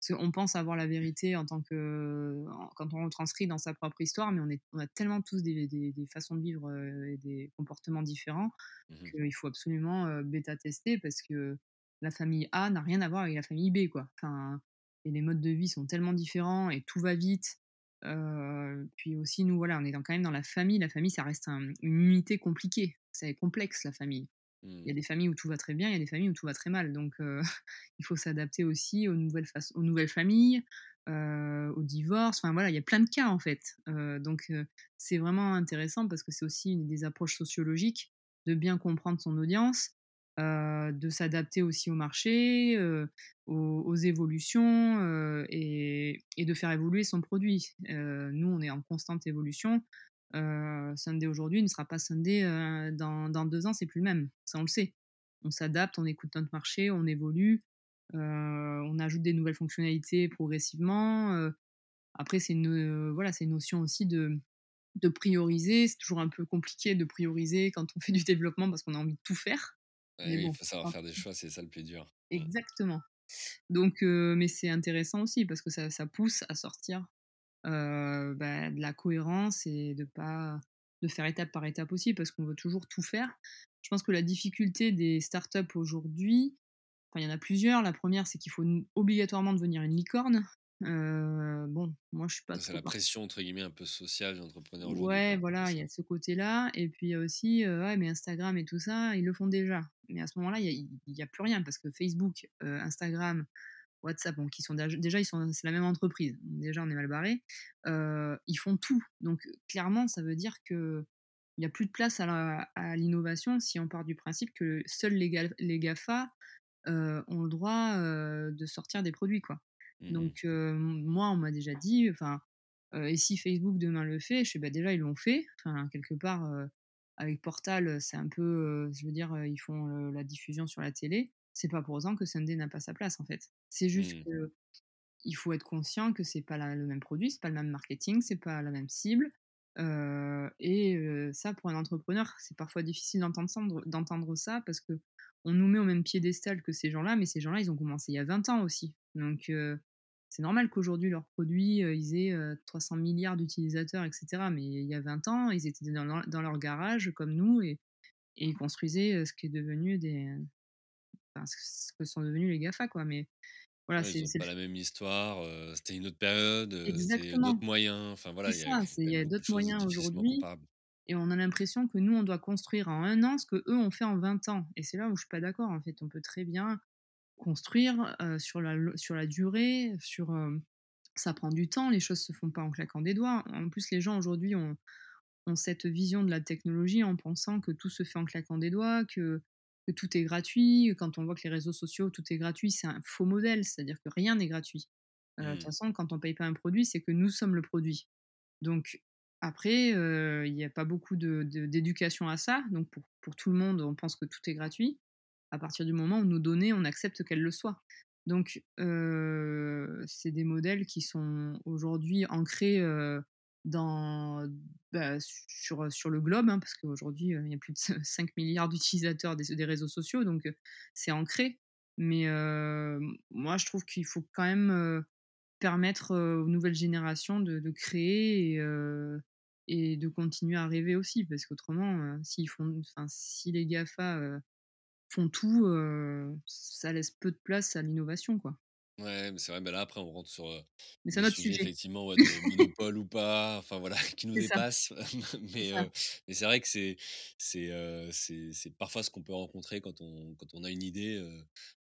Speaker 1: parce qu'on pense avoir la vérité en tant que quand on retranscrit dans sa propre histoire, mais on, est, on a tellement tous des, des, façons de vivre et des comportements différents mmh qu'il faut absolument bêta tester parce que la famille A n'a rien à voir avec la famille B, quoi. Enfin, et les modes de vie sont tellement différents et tout va vite. puis aussi, nous, voilà, on est dans, quand même dans la famille. La famille, ça reste une unité compliquée c'est complexe la famille. Il y a mmh. des familles où tout va très bien, il y a des familles où tout va très mal. Donc <laughs> il faut s'adapter aussi aux nouvelles, aux nouvelles familles, au divorce. Enfin voilà, il y a plein de cas en fait. donc c'est vraiment intéressant parce que c'est aussi une des approches sociologiques de bien comprendre son audience, de s'adapter aussi au marché, aux, évolutions et, et, de faire évoluer son produit. nous, on est en constante évolution. Euh, Sunday aujourd'hui ne sera pas Sunday euh, dans, deux ans, c'est plus le même. Ça, on le sait. On s'adapte, on écoute notre marché, on évolue, euh, on ajoute des nouvelles fonctionnalités progressivement. après, c'est une, voilà, une notion aussi de prioriser. C'est toujours un peu compliqué de prioriser quand on fait du développement parce qu'on a envie de tout faire.
Speaker 2: Il faut savoir faire des choix, c'est ça le plus dur.
Speaker 1: Exactement. Donc, mais c'est intéressant aussi parce que ça, ça pousse à sortir euh, bah, de la cohérence et de pas de faire étape par étape aussi parce qu'on veut toujours tout faire. Je pense que la difficulté des startups aujourd'hui, enfin, il y en a plusieurs. La première, c'est qu'il faut obligatoirement devenir une licorne. Euh, bon, moi je suis pas.
Speaker 2: C'est la pression entre guillemets un peu sociale des entrepreneurs
Speaker 1: aujourd'hui. Ouais, voilà, il y a ce côté-là. Et puis aussi, euh, ouais, mais Instagram et tout ça, ils le font déjà. Mais à ce moment-là, il n'y a, a, plus rien parce que Facebook, Instagram, WhatsApp, qui sont déjà, ils sont, c'est la même entreprise. déjà, on est mal barré. Ils font tout. Donc, clairement, ça veut dire que il n'y a plus de place à, l'innovation si on part du principe que seuls les, les GAFA ont le droit de sortir des produits. Quoi. Mmh Donc, moi, on m'a déjà dit, enfin, et si Facebook demain le fait, je sais, bah, déjà, ils l'ont fait. Enfin, quelque part, avec Portal, c'est un peu, je veux dire, ils font la diffusion sur la télé c'est pas pour autant que Sunday n'a pas sa place en fait. C'est juste qu'il mmh. que il faut être conscient que c'est pas le même produit, c'est pas le même marketing, c'est pas la même cible. et ça, pour un entrepreneur, c'est parfois difficile d'entendre, d'entendre ça parce que on nous met au même piédestal que ces gens-là, mais ces gens-là, ils ont commencé il y a 20 ans aussi. Donc c'est normal qu'aujourd'hui, leurs produits, ils aient 300 milliards d'utilisateurs, etc. Mais il y a 20 ans, ils étaient dans leur, dans leur garage comme nous et, et ils construisaient ce qui est devenu des, ce que sont devenus les GAFA, quoi. Mais voilà,
Speaker 2: c'est pas la même histoire, c'était une autre période, c'était d'autres moyens. Enfin voilà,
Speaker 1: il y a, d'autres moyens aujourd'hui. Et on a l'impression que nous, on doit construire en un an ce que eux ont fait en 20 ans. Et c'est là où je suis pas d'accord. En fait, on peut très bien construire sur, la, sur la durée, sur ça prend du temps. Les choses se font pas en claquant des doigts. En plus, les gens aujourd'hui ont, ont cette vision de la technologie en pensant que tout se fait en claquant des doigts, que que tout est gratuit. Quand on voit que les réseaux sociaux, tout est gratuit, c'est un faux modèle, c'est-à-dire que rien n'est gratuit. Euh, de toute mmh. façon, quand on paye pas un produit, c'est que nous sommes le produit. Donc après, il n'y a pas beaucoup d'éducation de, à ça. Donc pour, pour, tout le monde, on pense que tout est gratuit. À partir du moment où nous données, on accepte qu'elle le soit. Donc c'est des modèles qui sont aujourd'hui ancrés dans, bah, sur, sur le globe, hein, parce qu'aujourd'hui, il y a plus de <laughs> 5 milliards d'utilisateurs des, des, réseaux sociaux, donc c'est ancré. Mais moi, je trouve qu'il faut quand même permettre aux nouvelles générations de, créer et, de continuer à rêver aussi, parce qu'autrement, s'ils font, si les GAFA font tout, ça laisse peu de place à l'innovation, quoi.
Speaker 2: Ouais, mais c'est vrai, mais là après on rentre sur
Speaker 1: mais c'est notre sujet.
Speaker 2: effectivement ouais, de <laughs> monopole ou pas, enfin voilà, <laughs> qui nous dépasse. <laughs> mais mais c'est vrai que c'est c'est c'est parfois ce qu'on peut rencontrer quand on quand on a une idée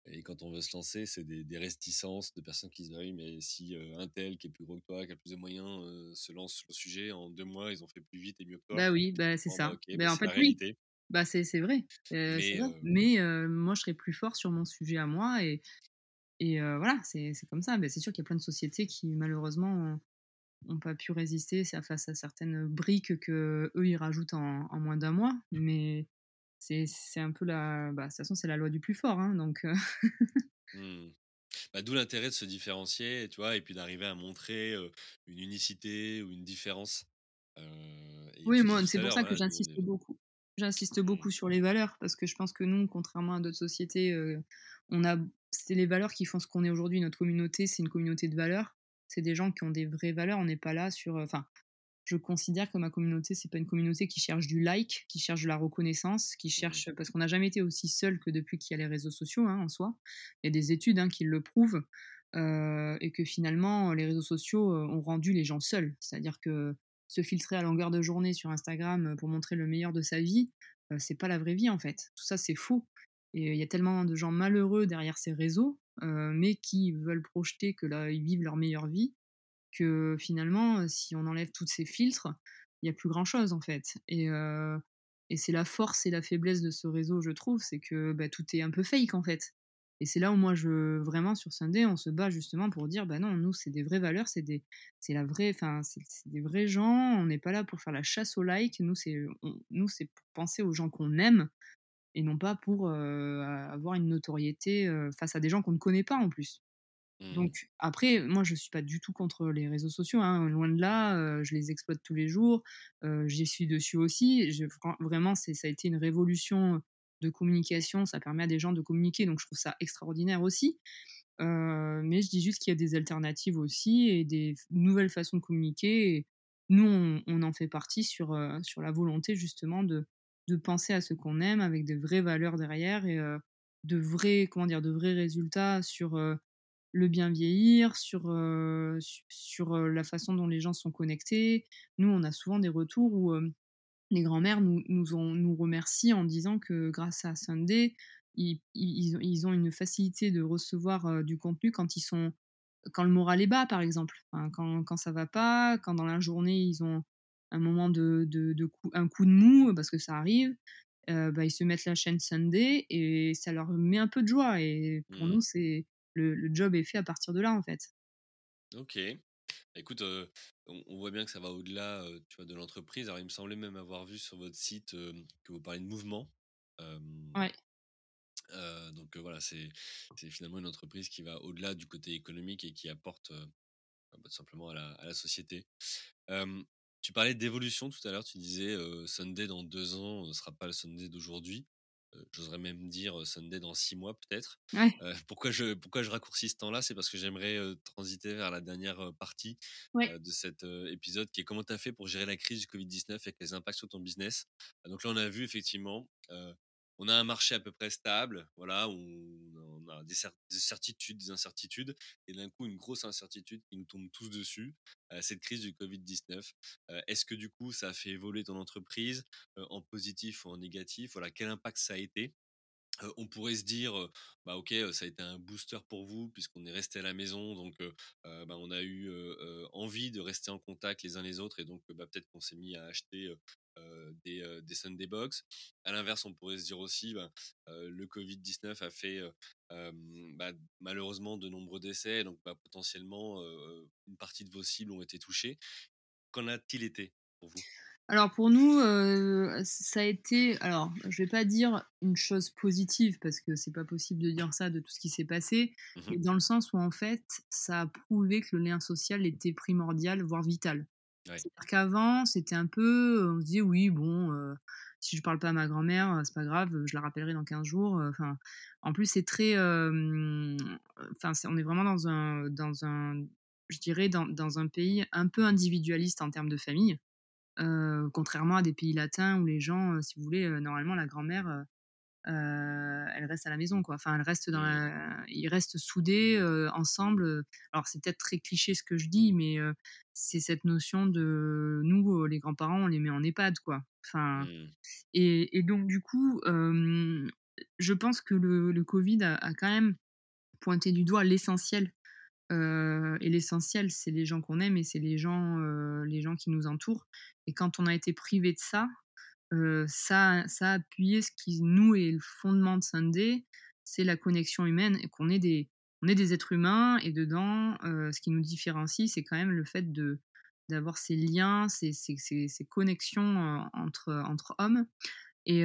Speaker 2: et quand on veut se lancer, c'est des, des réticences de personnes qui se disent «Ah oui mais si un tel qui est plus gros que toi, qui a plus de moyens se lance sur le sujet en deux mois, ils ont fait plus vite et mieux que toi.
Speaker 1: Bah oui, bah c'est ça. Bah, bah, en fait oui. Bah, c'est c'est vrai,
Speaker 2: Mais
Speaker 1: vrai. Mais moi, je serais plus fort sur mon sujet à moi et et voilà, c'est c'est comme ça. Mais c'est sûr qu'il y a plein de sociétés qui, malheureusement, ont ont pas pu résister face à certaines briques qu'eux, ils rajoutent en en moins d'un mois. Mais c'est c'est un peu la bah, de toute façon, c'est la loi du plus fort, hein, donc
Speaker 2: Mmh. Bah, d'où l'intérêt de se différencier, tu vois? Et puis d'arriver à montrer, une unicité ou une différence.
Speaker 1: Oui, moi, c'est pour ça que
Speaker 2: voilà,
Speaker 1: j'insiste beaucoup. J'insiste
Speaker 2: mmh.
Speaker 1: beaucoup sur les valeurs parce que je pense que nous, contrairement à d'autres sociétés, on a c'est les valeurs qui font ce qu'on est aujourd'hui. Notre communauté, c'est une communauté de valeurs. C'est des gens qui ont des vraies valeurs. On n'est pas là sur, enfin, je considère que ma communauté, c'est pas une communauté qui cherche du like, qui cherche de la reconnaissance, qui
Speaker 2: Mmh.
Speaker 1: cherche parce qu'on n'a jamais été aussi seul que depuis qu'il y a les réseaux sociaux, hein, en soi. Il y a des études, hein, qui le prouvent, et que finalement, les réseaux sociaux, ont rendu les gens seuls. C'est-à-dire que se filtrer à longueur de journée sur Instagram, heu, pour montrer le meilleur de sa vie, heu, c'est pas la vraie vie, en fait. Tout ça, c'est faux et il y a tellement de gens malheureux derrière ces réseaux, mais qui veulent projeter que là, ils vivent leur meilleure vie que finalement, si on enlève tous ces filtres, il y a plus grand chose en fait. Et c'est la force et la faiblesse de ce réseau, je trouve, c'est que, bah, tout est un peu fake en fait et c'est là où moi je vraiment sur Sunday, on se bat justement pour dire: «Bah non, nous c'est des vraies valeurs, c'est des c'est la vraie enfin, c'est des vrais gens, on n'est pas là pour faire la chasse aux likes, nous c'est on nous c'est pour penser aux gens qu'on aime et non pas pour, heu, avoir une notoriété, heu, face à des gens qu'on ne connaît pas en plus».
Speaker 2: Mmh.
Speaker 1: Donc après, moi, je suis pas du tout contre les réseaux sociaux, hein, loin de là, heu, je les exploite tous les jours, j'y suis dessus aussi. Je vraiment, c'est ça a été une révolution, de communication, ça permet à des gens de communiquer, donc je trouve ça extraordinaire aussi. Heu, mais je dis juste qu'il y a des alternatives aussi et des nouvelles façons de communiquer et nous, on en fait partie sur, heu, sur la volonté justement de de penser à ce qu'on aime avec des vraies valeurs derrière et heu, de vrais comment dire? De vrais résultats sur, le bien vieillir, sur, sur, la façon dont les gens sont connectés. Nous, on a souvent des retours où, les grands-mères nous nous ont nous remercient en disant que grâce à Sunday, ils ils ils ont une facilité de recevoir, heu, du contenu quand ils sont quand le moral est bas, par exemple. Enfin, quand quand ça va pas, quand dans la journée, ils ont un moment de de de coup un coup de mou, parce que ça arrive, heu, bah, ils se mettent la chaîne Sunday et ça leur met un peu de joie et pour
Speaker 2: Mmh.
Speaker 1: nous, c'est le le job est fait à partir de là, en fait.
Speaker 2: OK. Écoute, heu, on on voit bien que ça va au-delà, heu, tu vois, de l'entreprise. Alors il me semblait même avoir vu sur votre site, hem, que vous parliez de mouvement.
Speaker 1: Ouais.
Speaker 2: donc voilà, c'est finalement une entreprise qui va au-delà du côté économique et qui apporte, bah, tout simplement à la à la société. Tu parlais d'évolution tout à l'heure, tu disais, Sunday dans 2 ans ne sera pas le Sunday d'aujourd'hui. Heu, j'oserais même dire, Sunday dans 6 mois peut-être.
Speaker 1: Ouais.
Speaker 2: Heu, pourquoi je pourquoi je raccourcis ce temps-là? C'est parce que j'aimerais, transiter vers la dernière, partie,
Speaker 1: Ouais.
Speaker 2: de cet, épisode qui est comment tu as fait pour gérer la crise du Covid-19 avec les impacts sur ton business? Donc là, on a vu effectivement, on a un marché à peu près stable, voilà, on a des cer des certitudes, des incertitudes et d'un coup une grosse incertitude qui nous tombe tous dessus, cette crise du Covid-19. Heu, est-ce que du coup ça a fait évoluer ton entreprise, en positif ou en négatif? Voilà, quel impact ça a été? On pourrait se dire, bah, OK, ça a été un booster pour vous puisqu'on est resté à la maison donc bah, on a eu, envie de rester en contact les uns les autres et donc bah, peut-être qu'on s'est mis à acheter, des, heu, des Sunday box. À l'inverse, on pourrait se dire aussi, ben, heu, le Covid-19 a fait, bah, malheureusement de nombreux décès donc bah, potentiellement, une partie de vos cibles ont été touchées. Qu'en a-t-il été pour vous?
Speaker 1: Alors pour nous, ça a été alors je vais pas dire une chose positive parce que c'est pas possible de dire ça de tout ce qui s'est passé,
Speaker 2: Mmh
Speaker 1: mais dans le sens où en fait, ça a prouvé que le lien social était primordial, voire vital. C'est-à-dire qu'avant, c'était un peu, on se disait: «Oui bon, si je parle pas à ma grand-mère, c'est pas grave, je la rappellerai dans 15 jours», enfin, en plus c'est très, enfin on est vraiment dans un dans un je dirais dans un pays un peu individualiste en termes de famille. Contrairement à des pays latins où les gens, si vous voulez, normalement la grand-mère, heu, elle reste à la maison, quoi. Enfin, elle reste dans
Speaker 2: Mmh.
Speaker 1: la ils restent soudés, heu, ensemble. Alors c'est peut-être très cliché ce que je dis, mais heu, c'est cette notion de nous, les grands-parents, on les met en EHPAD, quoi. Enfin
Speaker 2: Mmh.
Speaker 1: et et donc du coup, je pense que le le covid a a quand même pointé du doigt l'essentiel, heu et l'essentiel, c'est les gens qu'on aime et c'est les gens, les gens qui nous entourent et quand on a été privés de ça, ça ça a appuyé ce qui nous est le fondement de Sunday, c'est la connexion humaine et qu'on est des est des êtres humains et dedans, ce qui nous différencie, c'est quand même le fait de d'avoir ces liens, ces ces ces connexions, entre, entre hommes et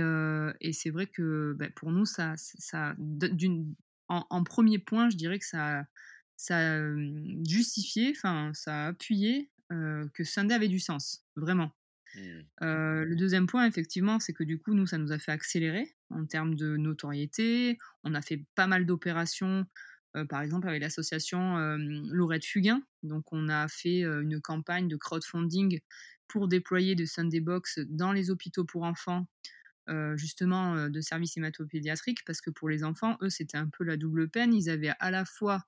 Speaker 1: et c'est vrai que, bah, pour nous ça ça en 1er point, je dirais que ça ça enfin ça a appuyé, que Sunday avait du sens, vraiment.
Speaker 2: Mmh.
Speaker 1: Le 2e point effectivement, c'est que du coup, nous, ça nous a fait accélérer en termes de notoriété. On a fait pas mal d'opérations, par exemple avec l'association, hem, Laurette Fugain. Donc on a fait, une campagne de crowdfunding pour déployer de Sunday Box dans les hôpitaux pour enfants, justement, de services hémato-pédiatriques parce que pour les enfants, eux, c'était un peu la double peine. Ils avaient à la fois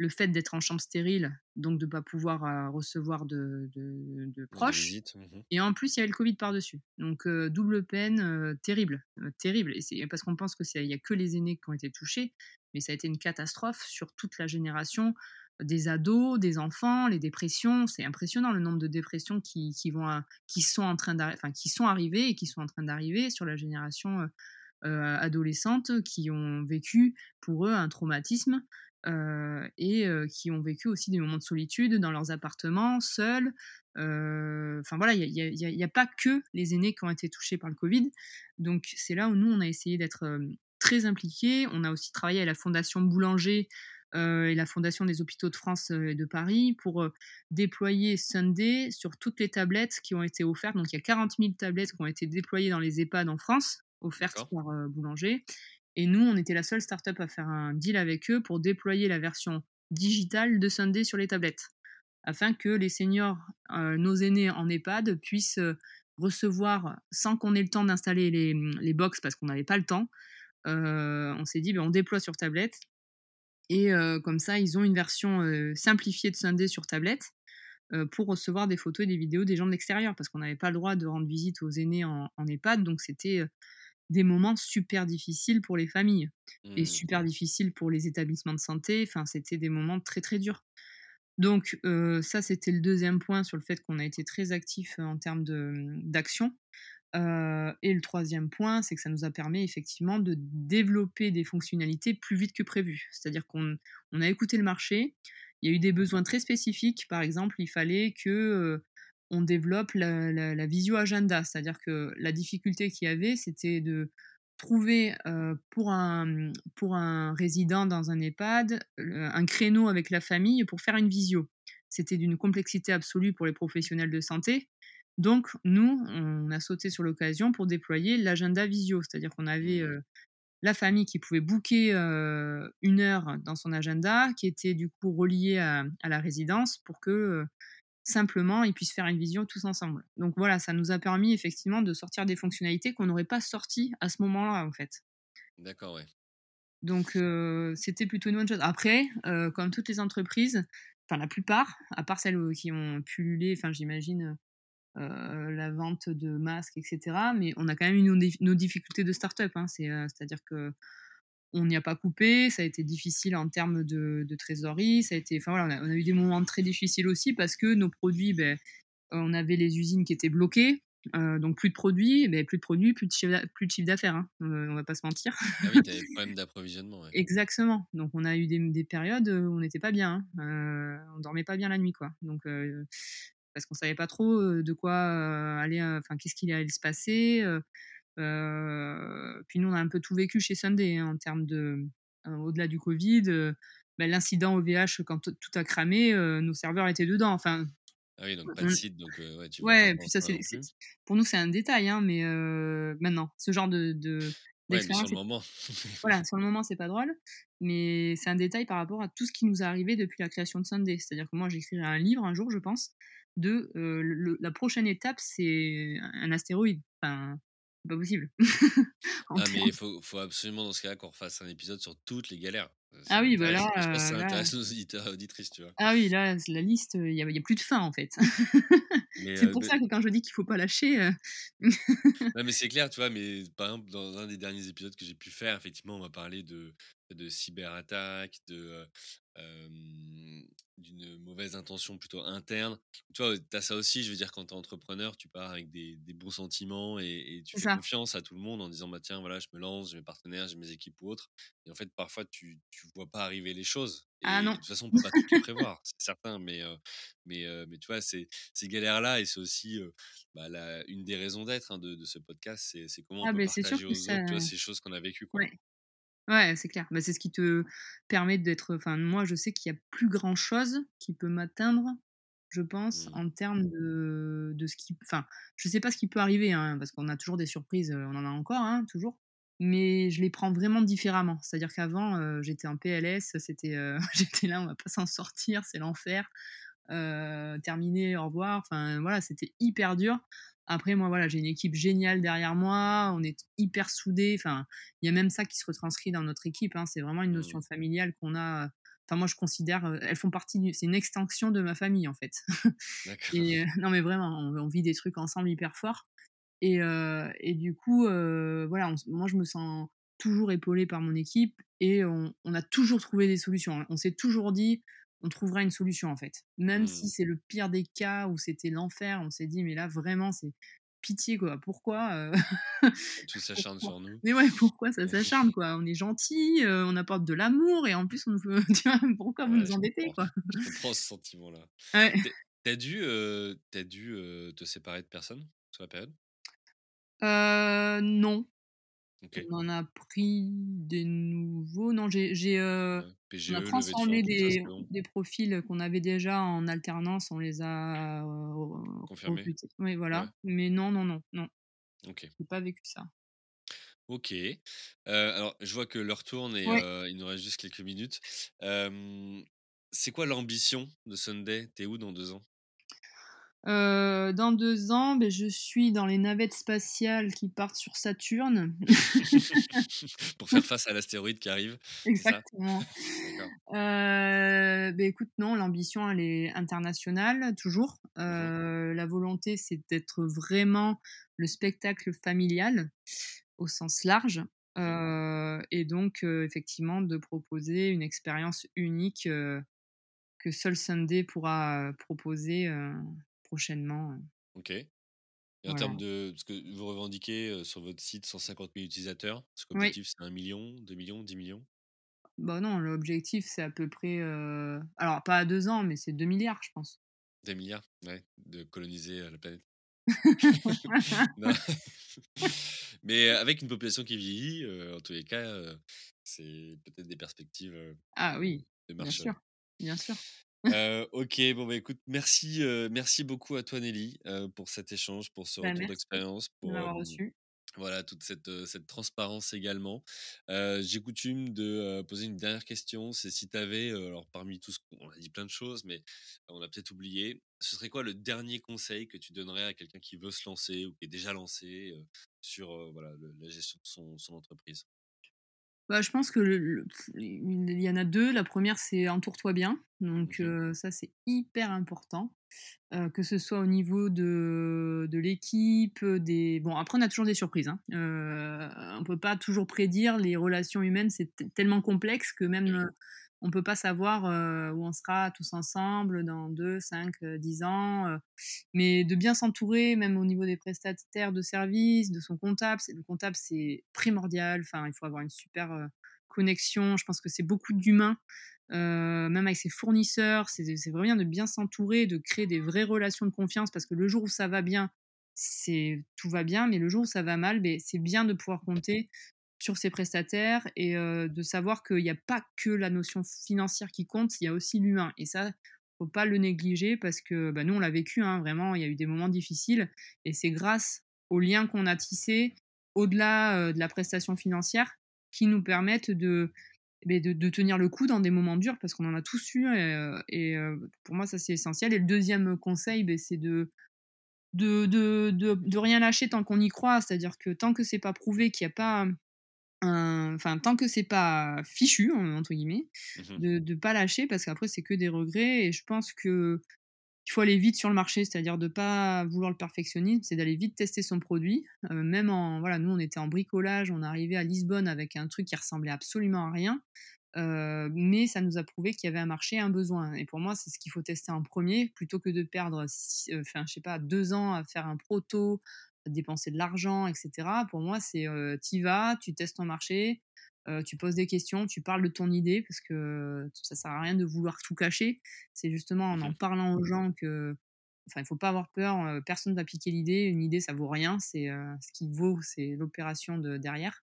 Speaker 1: le fait d'être en chambre stérile, donc de pas pouvoir, recevoir de de de proches
Speaker 2: Mmh
Speaker 1: et en plus, il y avait le covid par-dessus. Donc double peine, terrible, terrible et c'est parce qu'on pense que c'est il y a que les aînés qui ont été touchés, mais ça a été une catastrophe sur toute la génération des ados, des enfants, les dépressions. C'est impressionnant le nombre de dépressions qui qui vont qui sont en train enfin qui sont arrivées et qui sont en train d'arriver sur la génération, adolescente qui ont vécu pour eux un traumatisme, heu et qui ont vécu aussi des moments de solitude dans leurs appartements, seuls. Enfin voilà, il y a il y a il y a pas que les aînés qui ont été touchés par le covid. Donc c'est là où nous, on a essayé d'être, très impliqués. On a aussi travaillé à la Fondation Boulanger, et la Fondation des Hôpitaux de France et de Paris pour, déployer Sunday sur toutes les tablettes qui ont été offertes. Donc il y a 40 000 tablettes qui ont été déployées dans les EHPAD en France, offertes par, Boulanger et nous, on était la seule start-up à faire un deal avec eux pour déployer la version digitale de Sunday sur les tablettes. Afin que les seniors, nos aînés en EHPAD puissent, recevoir sans qu'on ait le temps d'installer les, les box parce qu'on n'avait pas le temps. on s'est dit: «Beh, on déploie sur tablette» et comme ça, ils ont une version, simplifiée de Sunday sur tablette, pour recevoir des photos et des vidéos des gens de l'extérieur. Parce qu'on n'avait pas le droit de rendre visite aux aînés en en EHPAD, donc c'était, des moments super difficiles pour les familles et
Speaker 2: Mmh.
Speaker 1: super difficiles pour les établissements de santé. Enfin, c'était des moments très, très durs. Donc ça, c'était le 2e point sur le fait qu'on a été très actifs en termes mmh, d'action. Et le 3e point, c'est que ça nous a permis effectivement de développer des fonctionnalités plus vite que prévu. C'est-à-dire qu'on on a écouté le marché, il y a eu des besoins très spécifiques. Par exemple, il fallait que, on développe la la la visio agenda. C'est-à-dire que la difficulté qu'il y avait, c'était de trouver, heu, pour un, pour un résident dans un EHPAD, un créneau avec la famille pour faire une visio. C'était d'une complexité absolue pour les professionnels de santé. Donc nous, on a sauté sur l'occasion pour déployer l'agenda visio. C'est-à-dire qu'on avait,
Speaker 2: Mmh.
Speaker 1: la famille qui pouvait booker, une heure dans son agenda, qui était du coup reliée à à la résidence pour que, simplement, ils puissent faire une visio tous ensemble. Donc voilà, ça nous a permis effectivement de sortir des fonctionnalités qu'on n'aurait pas sorties à ce moment-là, en fait.
Speaker 2: D'accord, ouais.
Speaker 1: Donc c'était plutôt une bonne chose. Après, comme toutes les entreprises, enfin la plupart, à part celles, qui ont pullulé, enfin j'imagine, la vente de masques et cetera, mais on a quand même eu nos dif nos difficultés de start-up, hein. C'est, c'est-à-dire qu'on n'y a pas coupé, ça a été difficile en termes de de trésorerie, ça a été enfin voilà, on a on a eu des moments très difficiles aussi parce que nos produits, beh, on avait les usines qui étaient bloquées, heu, donc plus de produits, beh, plus de produits, plus de chiffre d'affaires, hein, heu, on va pas se mentir.
Speaker 2: Ah oui, tu avais <laughs> des problèmes d'approvisionnement, ouais.
Speaker 1: Exactement, donc on a eu des des périodes, où on n'était pas bien, hein, heu, on dormait pas bien la nuit, quoi. Donc heu, parce qu'on savait pas trop, de quoi, aller, enfin qu'est-ce qui allait se passer, puis nous, on a un peu tout vécu chez Sunday, hein, en termes de au-delà du covid, bah, l'incident OVH quand tout a cramé, nos serveurs étaient dedans, enfin
Speaker 2: Ah oui, donc pas de site, donc ouais, tu
Speaker 1: ouais, puis ça c'est pour nous, c'est un détail, hein, mais maintenant, ce genre de de
Speaker 2: Ouais, mais sur le moment.
Speaker 1: voilà, <laughs> sur le moment, c'est pas drôle, mais c'est un détail par rapport à tout ce qui nous est arrivé depuis la création de Sunday. C'est-à-dire que moi, j'écrirai un livre un jour, je pense, de, le la prochaine étape, c'est un astéroïde. Enfin, pas possible. <laughs>
Speaker 2: Ah mais il faut faut absolument dans ce cas-là qu'on refasse un épisode sur toutes les galères. Ça
Speaker 1: ah oui, bah là,
Speaker 2: je pense que ça
Speaker 1: heu, là
Speaker 2: intéresse nos auditeurs et auditrices, tu vois?
Speaker 1: ah oui, là, la liste, il y a plus de fin, en fait. <laughs> C'est
Speaker 2: heu,
Speaker 1: pour ça que quand je dis qu'il faut pas lâcher, <laughs>
Speaker 2: non, mais c'est clair, tu vois? Mais par exemple, dans un des derniers épisodes que j'ai pu faire, effectivement, on m'a parlé de de cyberattaques, de, d'une mauvaise intention plutôt interne. Tu vois, tu as ça aussi, je veux dire, quand tu es entrepreneur, tu pars avec des, bons sentiments et, tu fais confiance à tout le monde en disant, bah, tiens, voilà, je me lance, j'ai mes partenaires, j'ai mes équipes ou autres. Et en fait, parfois, tu ne vois pas arriver les choses.
Speaker 1: ah non.
Speaker 2: De toute façon, on peut pas tout <laughs> prévoir, c'est certain. Mais, mais, mais tu vois, ces, ces galères-là, et c'est aussi bah, une des raisons d'être hein, de, ce podcast, c'est comment on ah, peut partager aux autres ces choses qu'on a vécues. Quoi.
Speaker 1: Ouais, c'est clair. Bah, c'est ce qui te permet d'être. Enfin, moi, je sais qu'il y a plus grand chose qui peut m'atteindre, je pense, mmh. en termes de, de ce qui. Enfin, je sais pas ce qui peut arriver, hein, parce qu'on a toujours des surprises, on en a encore, hein, toujours. Mais je les prends vraiment différemment. C'est-à-dire qu'avant, j'étais en PLS, c'était, <laughs> j'étais là, on va pas s'en sortir, c'est l'enfer. terminé, au revoir. Enfin, voilà, c'était hyper dur. Après, moi, voilà, j'ai une équipe géniale derrière moi, on est hyper soudés. Enfin, il y a même ça qui se retranscrit dans notre équipe. Hein. C'est vraiment une notion mmh. familiale qu'on a. Enfin, moi, je considère, elles font partie du. C'est une extension de ma famille, en fait. <laughs> et, non, mais vraiment, on, vit des trucs ensemble hyper forts. Et, et du coup, voilà, moi, je me sens toujours épaulée par mon équipe et on, on a toujours trouvé des solutions. On s'est toujours dit, on trouvera une solution en fait. Même si mmh. c'est le pire des cas où c'était l'enfer, on s'est dit mais là vraiment c'est pitié quoi. Pourquoi
Speaker 2: Tout <laughs> s'acharne sur nous.
Speaker 1: Mais ouais, pourquoi ça s'acharne <laughs> quoi? On est gentil, on apporte de l'amour et en plus on veut. <laughs> pourquoi vous nous embêtez quoi?
Speaker 2: Je comprends ce sentiment là. Ouais. T'as dû, as dû te séparer de personnes sur la période?
Speaker 1: Non, on en a pris des nouveaux. Non, j'ai, j'ai on a e, transformé des, des profils qu'on avait déjà en alternance, on les a
Speaker 2: confirmés.
Speaker 1: Oui, voilà. Mais non, non, non, non. Ok. J'ai pas vécu ça.
Speaker 2: Ok. alors, je vois que l'heure tourne et il nous reste juste quelques minutes. c'est quoi l'ambition de Sunday? T'es où dans deux ans?
Speaker 1: Euh, dans deux ans, ben, je suis dans les navettes spatiales qui partent sur Saturne. <laughs>
Speaker 2: Pour faire face à l'astéroïde qui arrive.
Speaker 1: Exactement. Euh, ben, écoute, non, l'ambition, elle est internationale, toujours. Euh, la volonté, c'est d'être vraiment le spectacle familial au sens large. Et donc, effectivement, de proposer une expérience unique que seul Sunday pourra proposer prochainement.
Speaker 2: Ok. Et en termes de. ce que vous revendiquez sur votre site 150 000 utilisateurs, ce l'objectif c'est 1 million, 2 millions, 10 millions?
Speaker 1: Bah non, l'objectif c'est à peu près. Alors pas à deux ans, mais c'est 2 milliards, je pense.
Speaker 2: 2 milliards, ouais, de coloniser la planète. <laughs> <laughs> mais avec une population qui vieillit, en tous les cas, c'est peut-être des perspectives.
Speaker 1: ah oui, bien sûr, bien sûr
Speaker 2: ok, bon bah écoute, merci, merci beaucoup à toi Nelly pour cet échange, pour ce bah, retour d'expérience, pour voilà toute cette, cette transparence également. J'ai coutume de poser une dernière question, c'est si tu avais, alors parmi tout ce qu'on a dit plein de choses, mais on a peut-être oublié, ce serait quoi le dernier conseil que tu donnerais à quelqu'un qui veut se lancer ou qui est déjà lancé sur voilà la gestion de son, son entreprise?
Speaker 1: Bah, je pense que il y en a deux. La première, c'est entoure-toi bien. Donc mmh ça, c'est hyper important. que ce soit au niveau de, de l'équipe, des... Bon, après, on a toujours des surprises. Hein. on peut pas toujours prédire. Les relations humaines, c'est tellement complexe que même on ne peut pas savoir où on sera tous ensemble dans 2, 5, 10 ans. mais de bien s'entourer, même au niveau des prestataires de services, de son comptable. Le comptable, c'est primordial. Enfin, il faut avoir une super connexion. Je pense que c'est beaucoup d'humains. même avec ses fournisseurs, c'est vraiment bien de bien s'entourer, de créer des vraies relations de confiance parce que le jour où ça va bien, c'est tout va bien, mais le jour où ça va mal, ben, c'est bien de pouvoir compter sur ses prestataires et de savoir qu'il n'y a pas que la notion financière qui compte, il y a aussi l'humain. Et ça, faut pas le négliger parce que bah, nous, on l'a vécu, hein, vraiment, il y a eu des moments difficiles et c'est grâce aux liens qu'on a tissés au-delà de la prestation financière qui nous permettent de, tenir le coup dans des moments durs parce qu'on en a tous eu et, pour moi, ça c'est essentiel. Et le deuxième conseil, ben, c'est de de, de, de, rien lâcher tant qu'on y croit, c'est-à-dire que tant que c'est pas prouvé qu'il n'y a pas enfin tant que c'est pas fichu entre guillemets mmh de ne pas lâcher parce qu'après c'est que des regrets et je pense que il faut aller vite sur le marché c'est-à-dire de pas vouloir le perfectionnisme c'est d'aller vite tester son produit même en voilà nous on était en bricolage on arrivait à Lisbonne avec un truc qui ressemblait absolument à rien mais ça nous a prouvé qu'il y avait un marché, un besoin. Et pour moi, c'est ce qu'il faut tester en premier, plutôt que de perdre, enfin, je sais pas, deux ans à faire un proto, dépenser de l'argent, etc. Pour moi, c'est tu vas, tu testes ton marché, tu poses des questions, tu parles de ton idée, parce que ça sert à rien de vouloir tout cacher. C'est justement en en parlant aux gens que Enfin, il faut pas avoir peur. personne va piquer l'idée. Une idée, ça vaut rien. C'est ce qui vaut, c'est l'opération de derrière.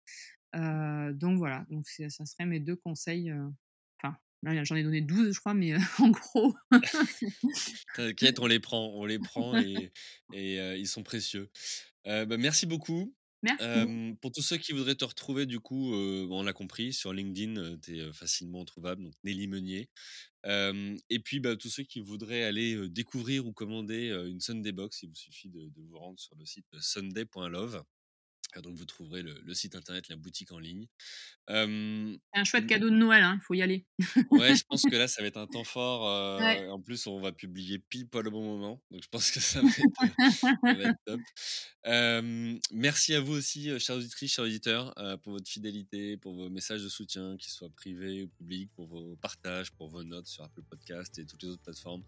Speaker 1: donc voilà. Donc ça serait mes deux conseils. J'en ai donné 12, je crois, mais <laughs> en gros. <laughs>
Speaker 2: T'inquiète, on les prend, on les prend et, ils sont précieux. Bah, merci beaucoup.
Speaker 1: Merci.
Speaker 2: pour tous ceux qui voudraient te retrouver, du coup, on l'a compris, sur LinkedIn, tu es facilement trouvable, donc Nelly Meunier et puis, bah, tous ceux qui voudraient aller découvrir ou commander une Sunday Box, il vous suffit de, vous rendre sur le site sunday.love. Donc, vous trouverez le, site internet, la boutique en ligne.
Speaker 1: un chouette cadeau de Noël, il hein, faut y aller.
Speaker 2: ouais, je pense que <laughs> là, ça va être un temps fort. En plus, on va publier pile poil au bon moment. Donc, je pense que ça va être, <laughs> top. merci à vous aussi, chers auditrices, chers auditeurs, pour votre fidélité, pour vos messages de soutien, qu'ils soient privés ou publics, pour vos partages, pour vos notes sur Apple Podcast et toutes les autres plateformes.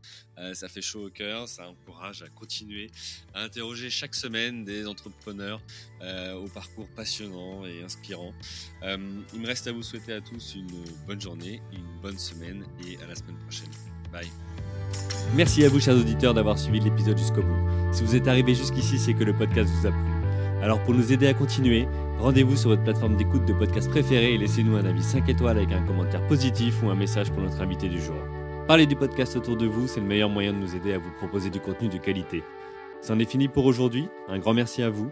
Speaker 2: ça fait chaud au cœur, ça encourage à continuer à interroger chaque semaine des entrepreneurs au parcours passionnant et inspirant. Euh, il me reste à vous souhaiter à tous une bonne journée, une bonne semaine et à la semaine prochaine. Bye. Merci à vous, chers auditeurs, d'avoir suivi l'épisode jusqu'au bout. Si vous êtes arrivé jusqu'ici, c'est que le podcast vous a plu. Alors pour nous aider à continuer, rendez-vous sur votre plateforme d'écoute de podcast préférée et laissez-nous un avis 5 étoiles avec un commentaire positif ou un message pour notre invité du jour. Parlez du podcast autour de vous, c'est le meilleur moyen de nous aider à vous proposer du contenu de qualité. C'en est fini pour aujourd'hui, un grand merci à vous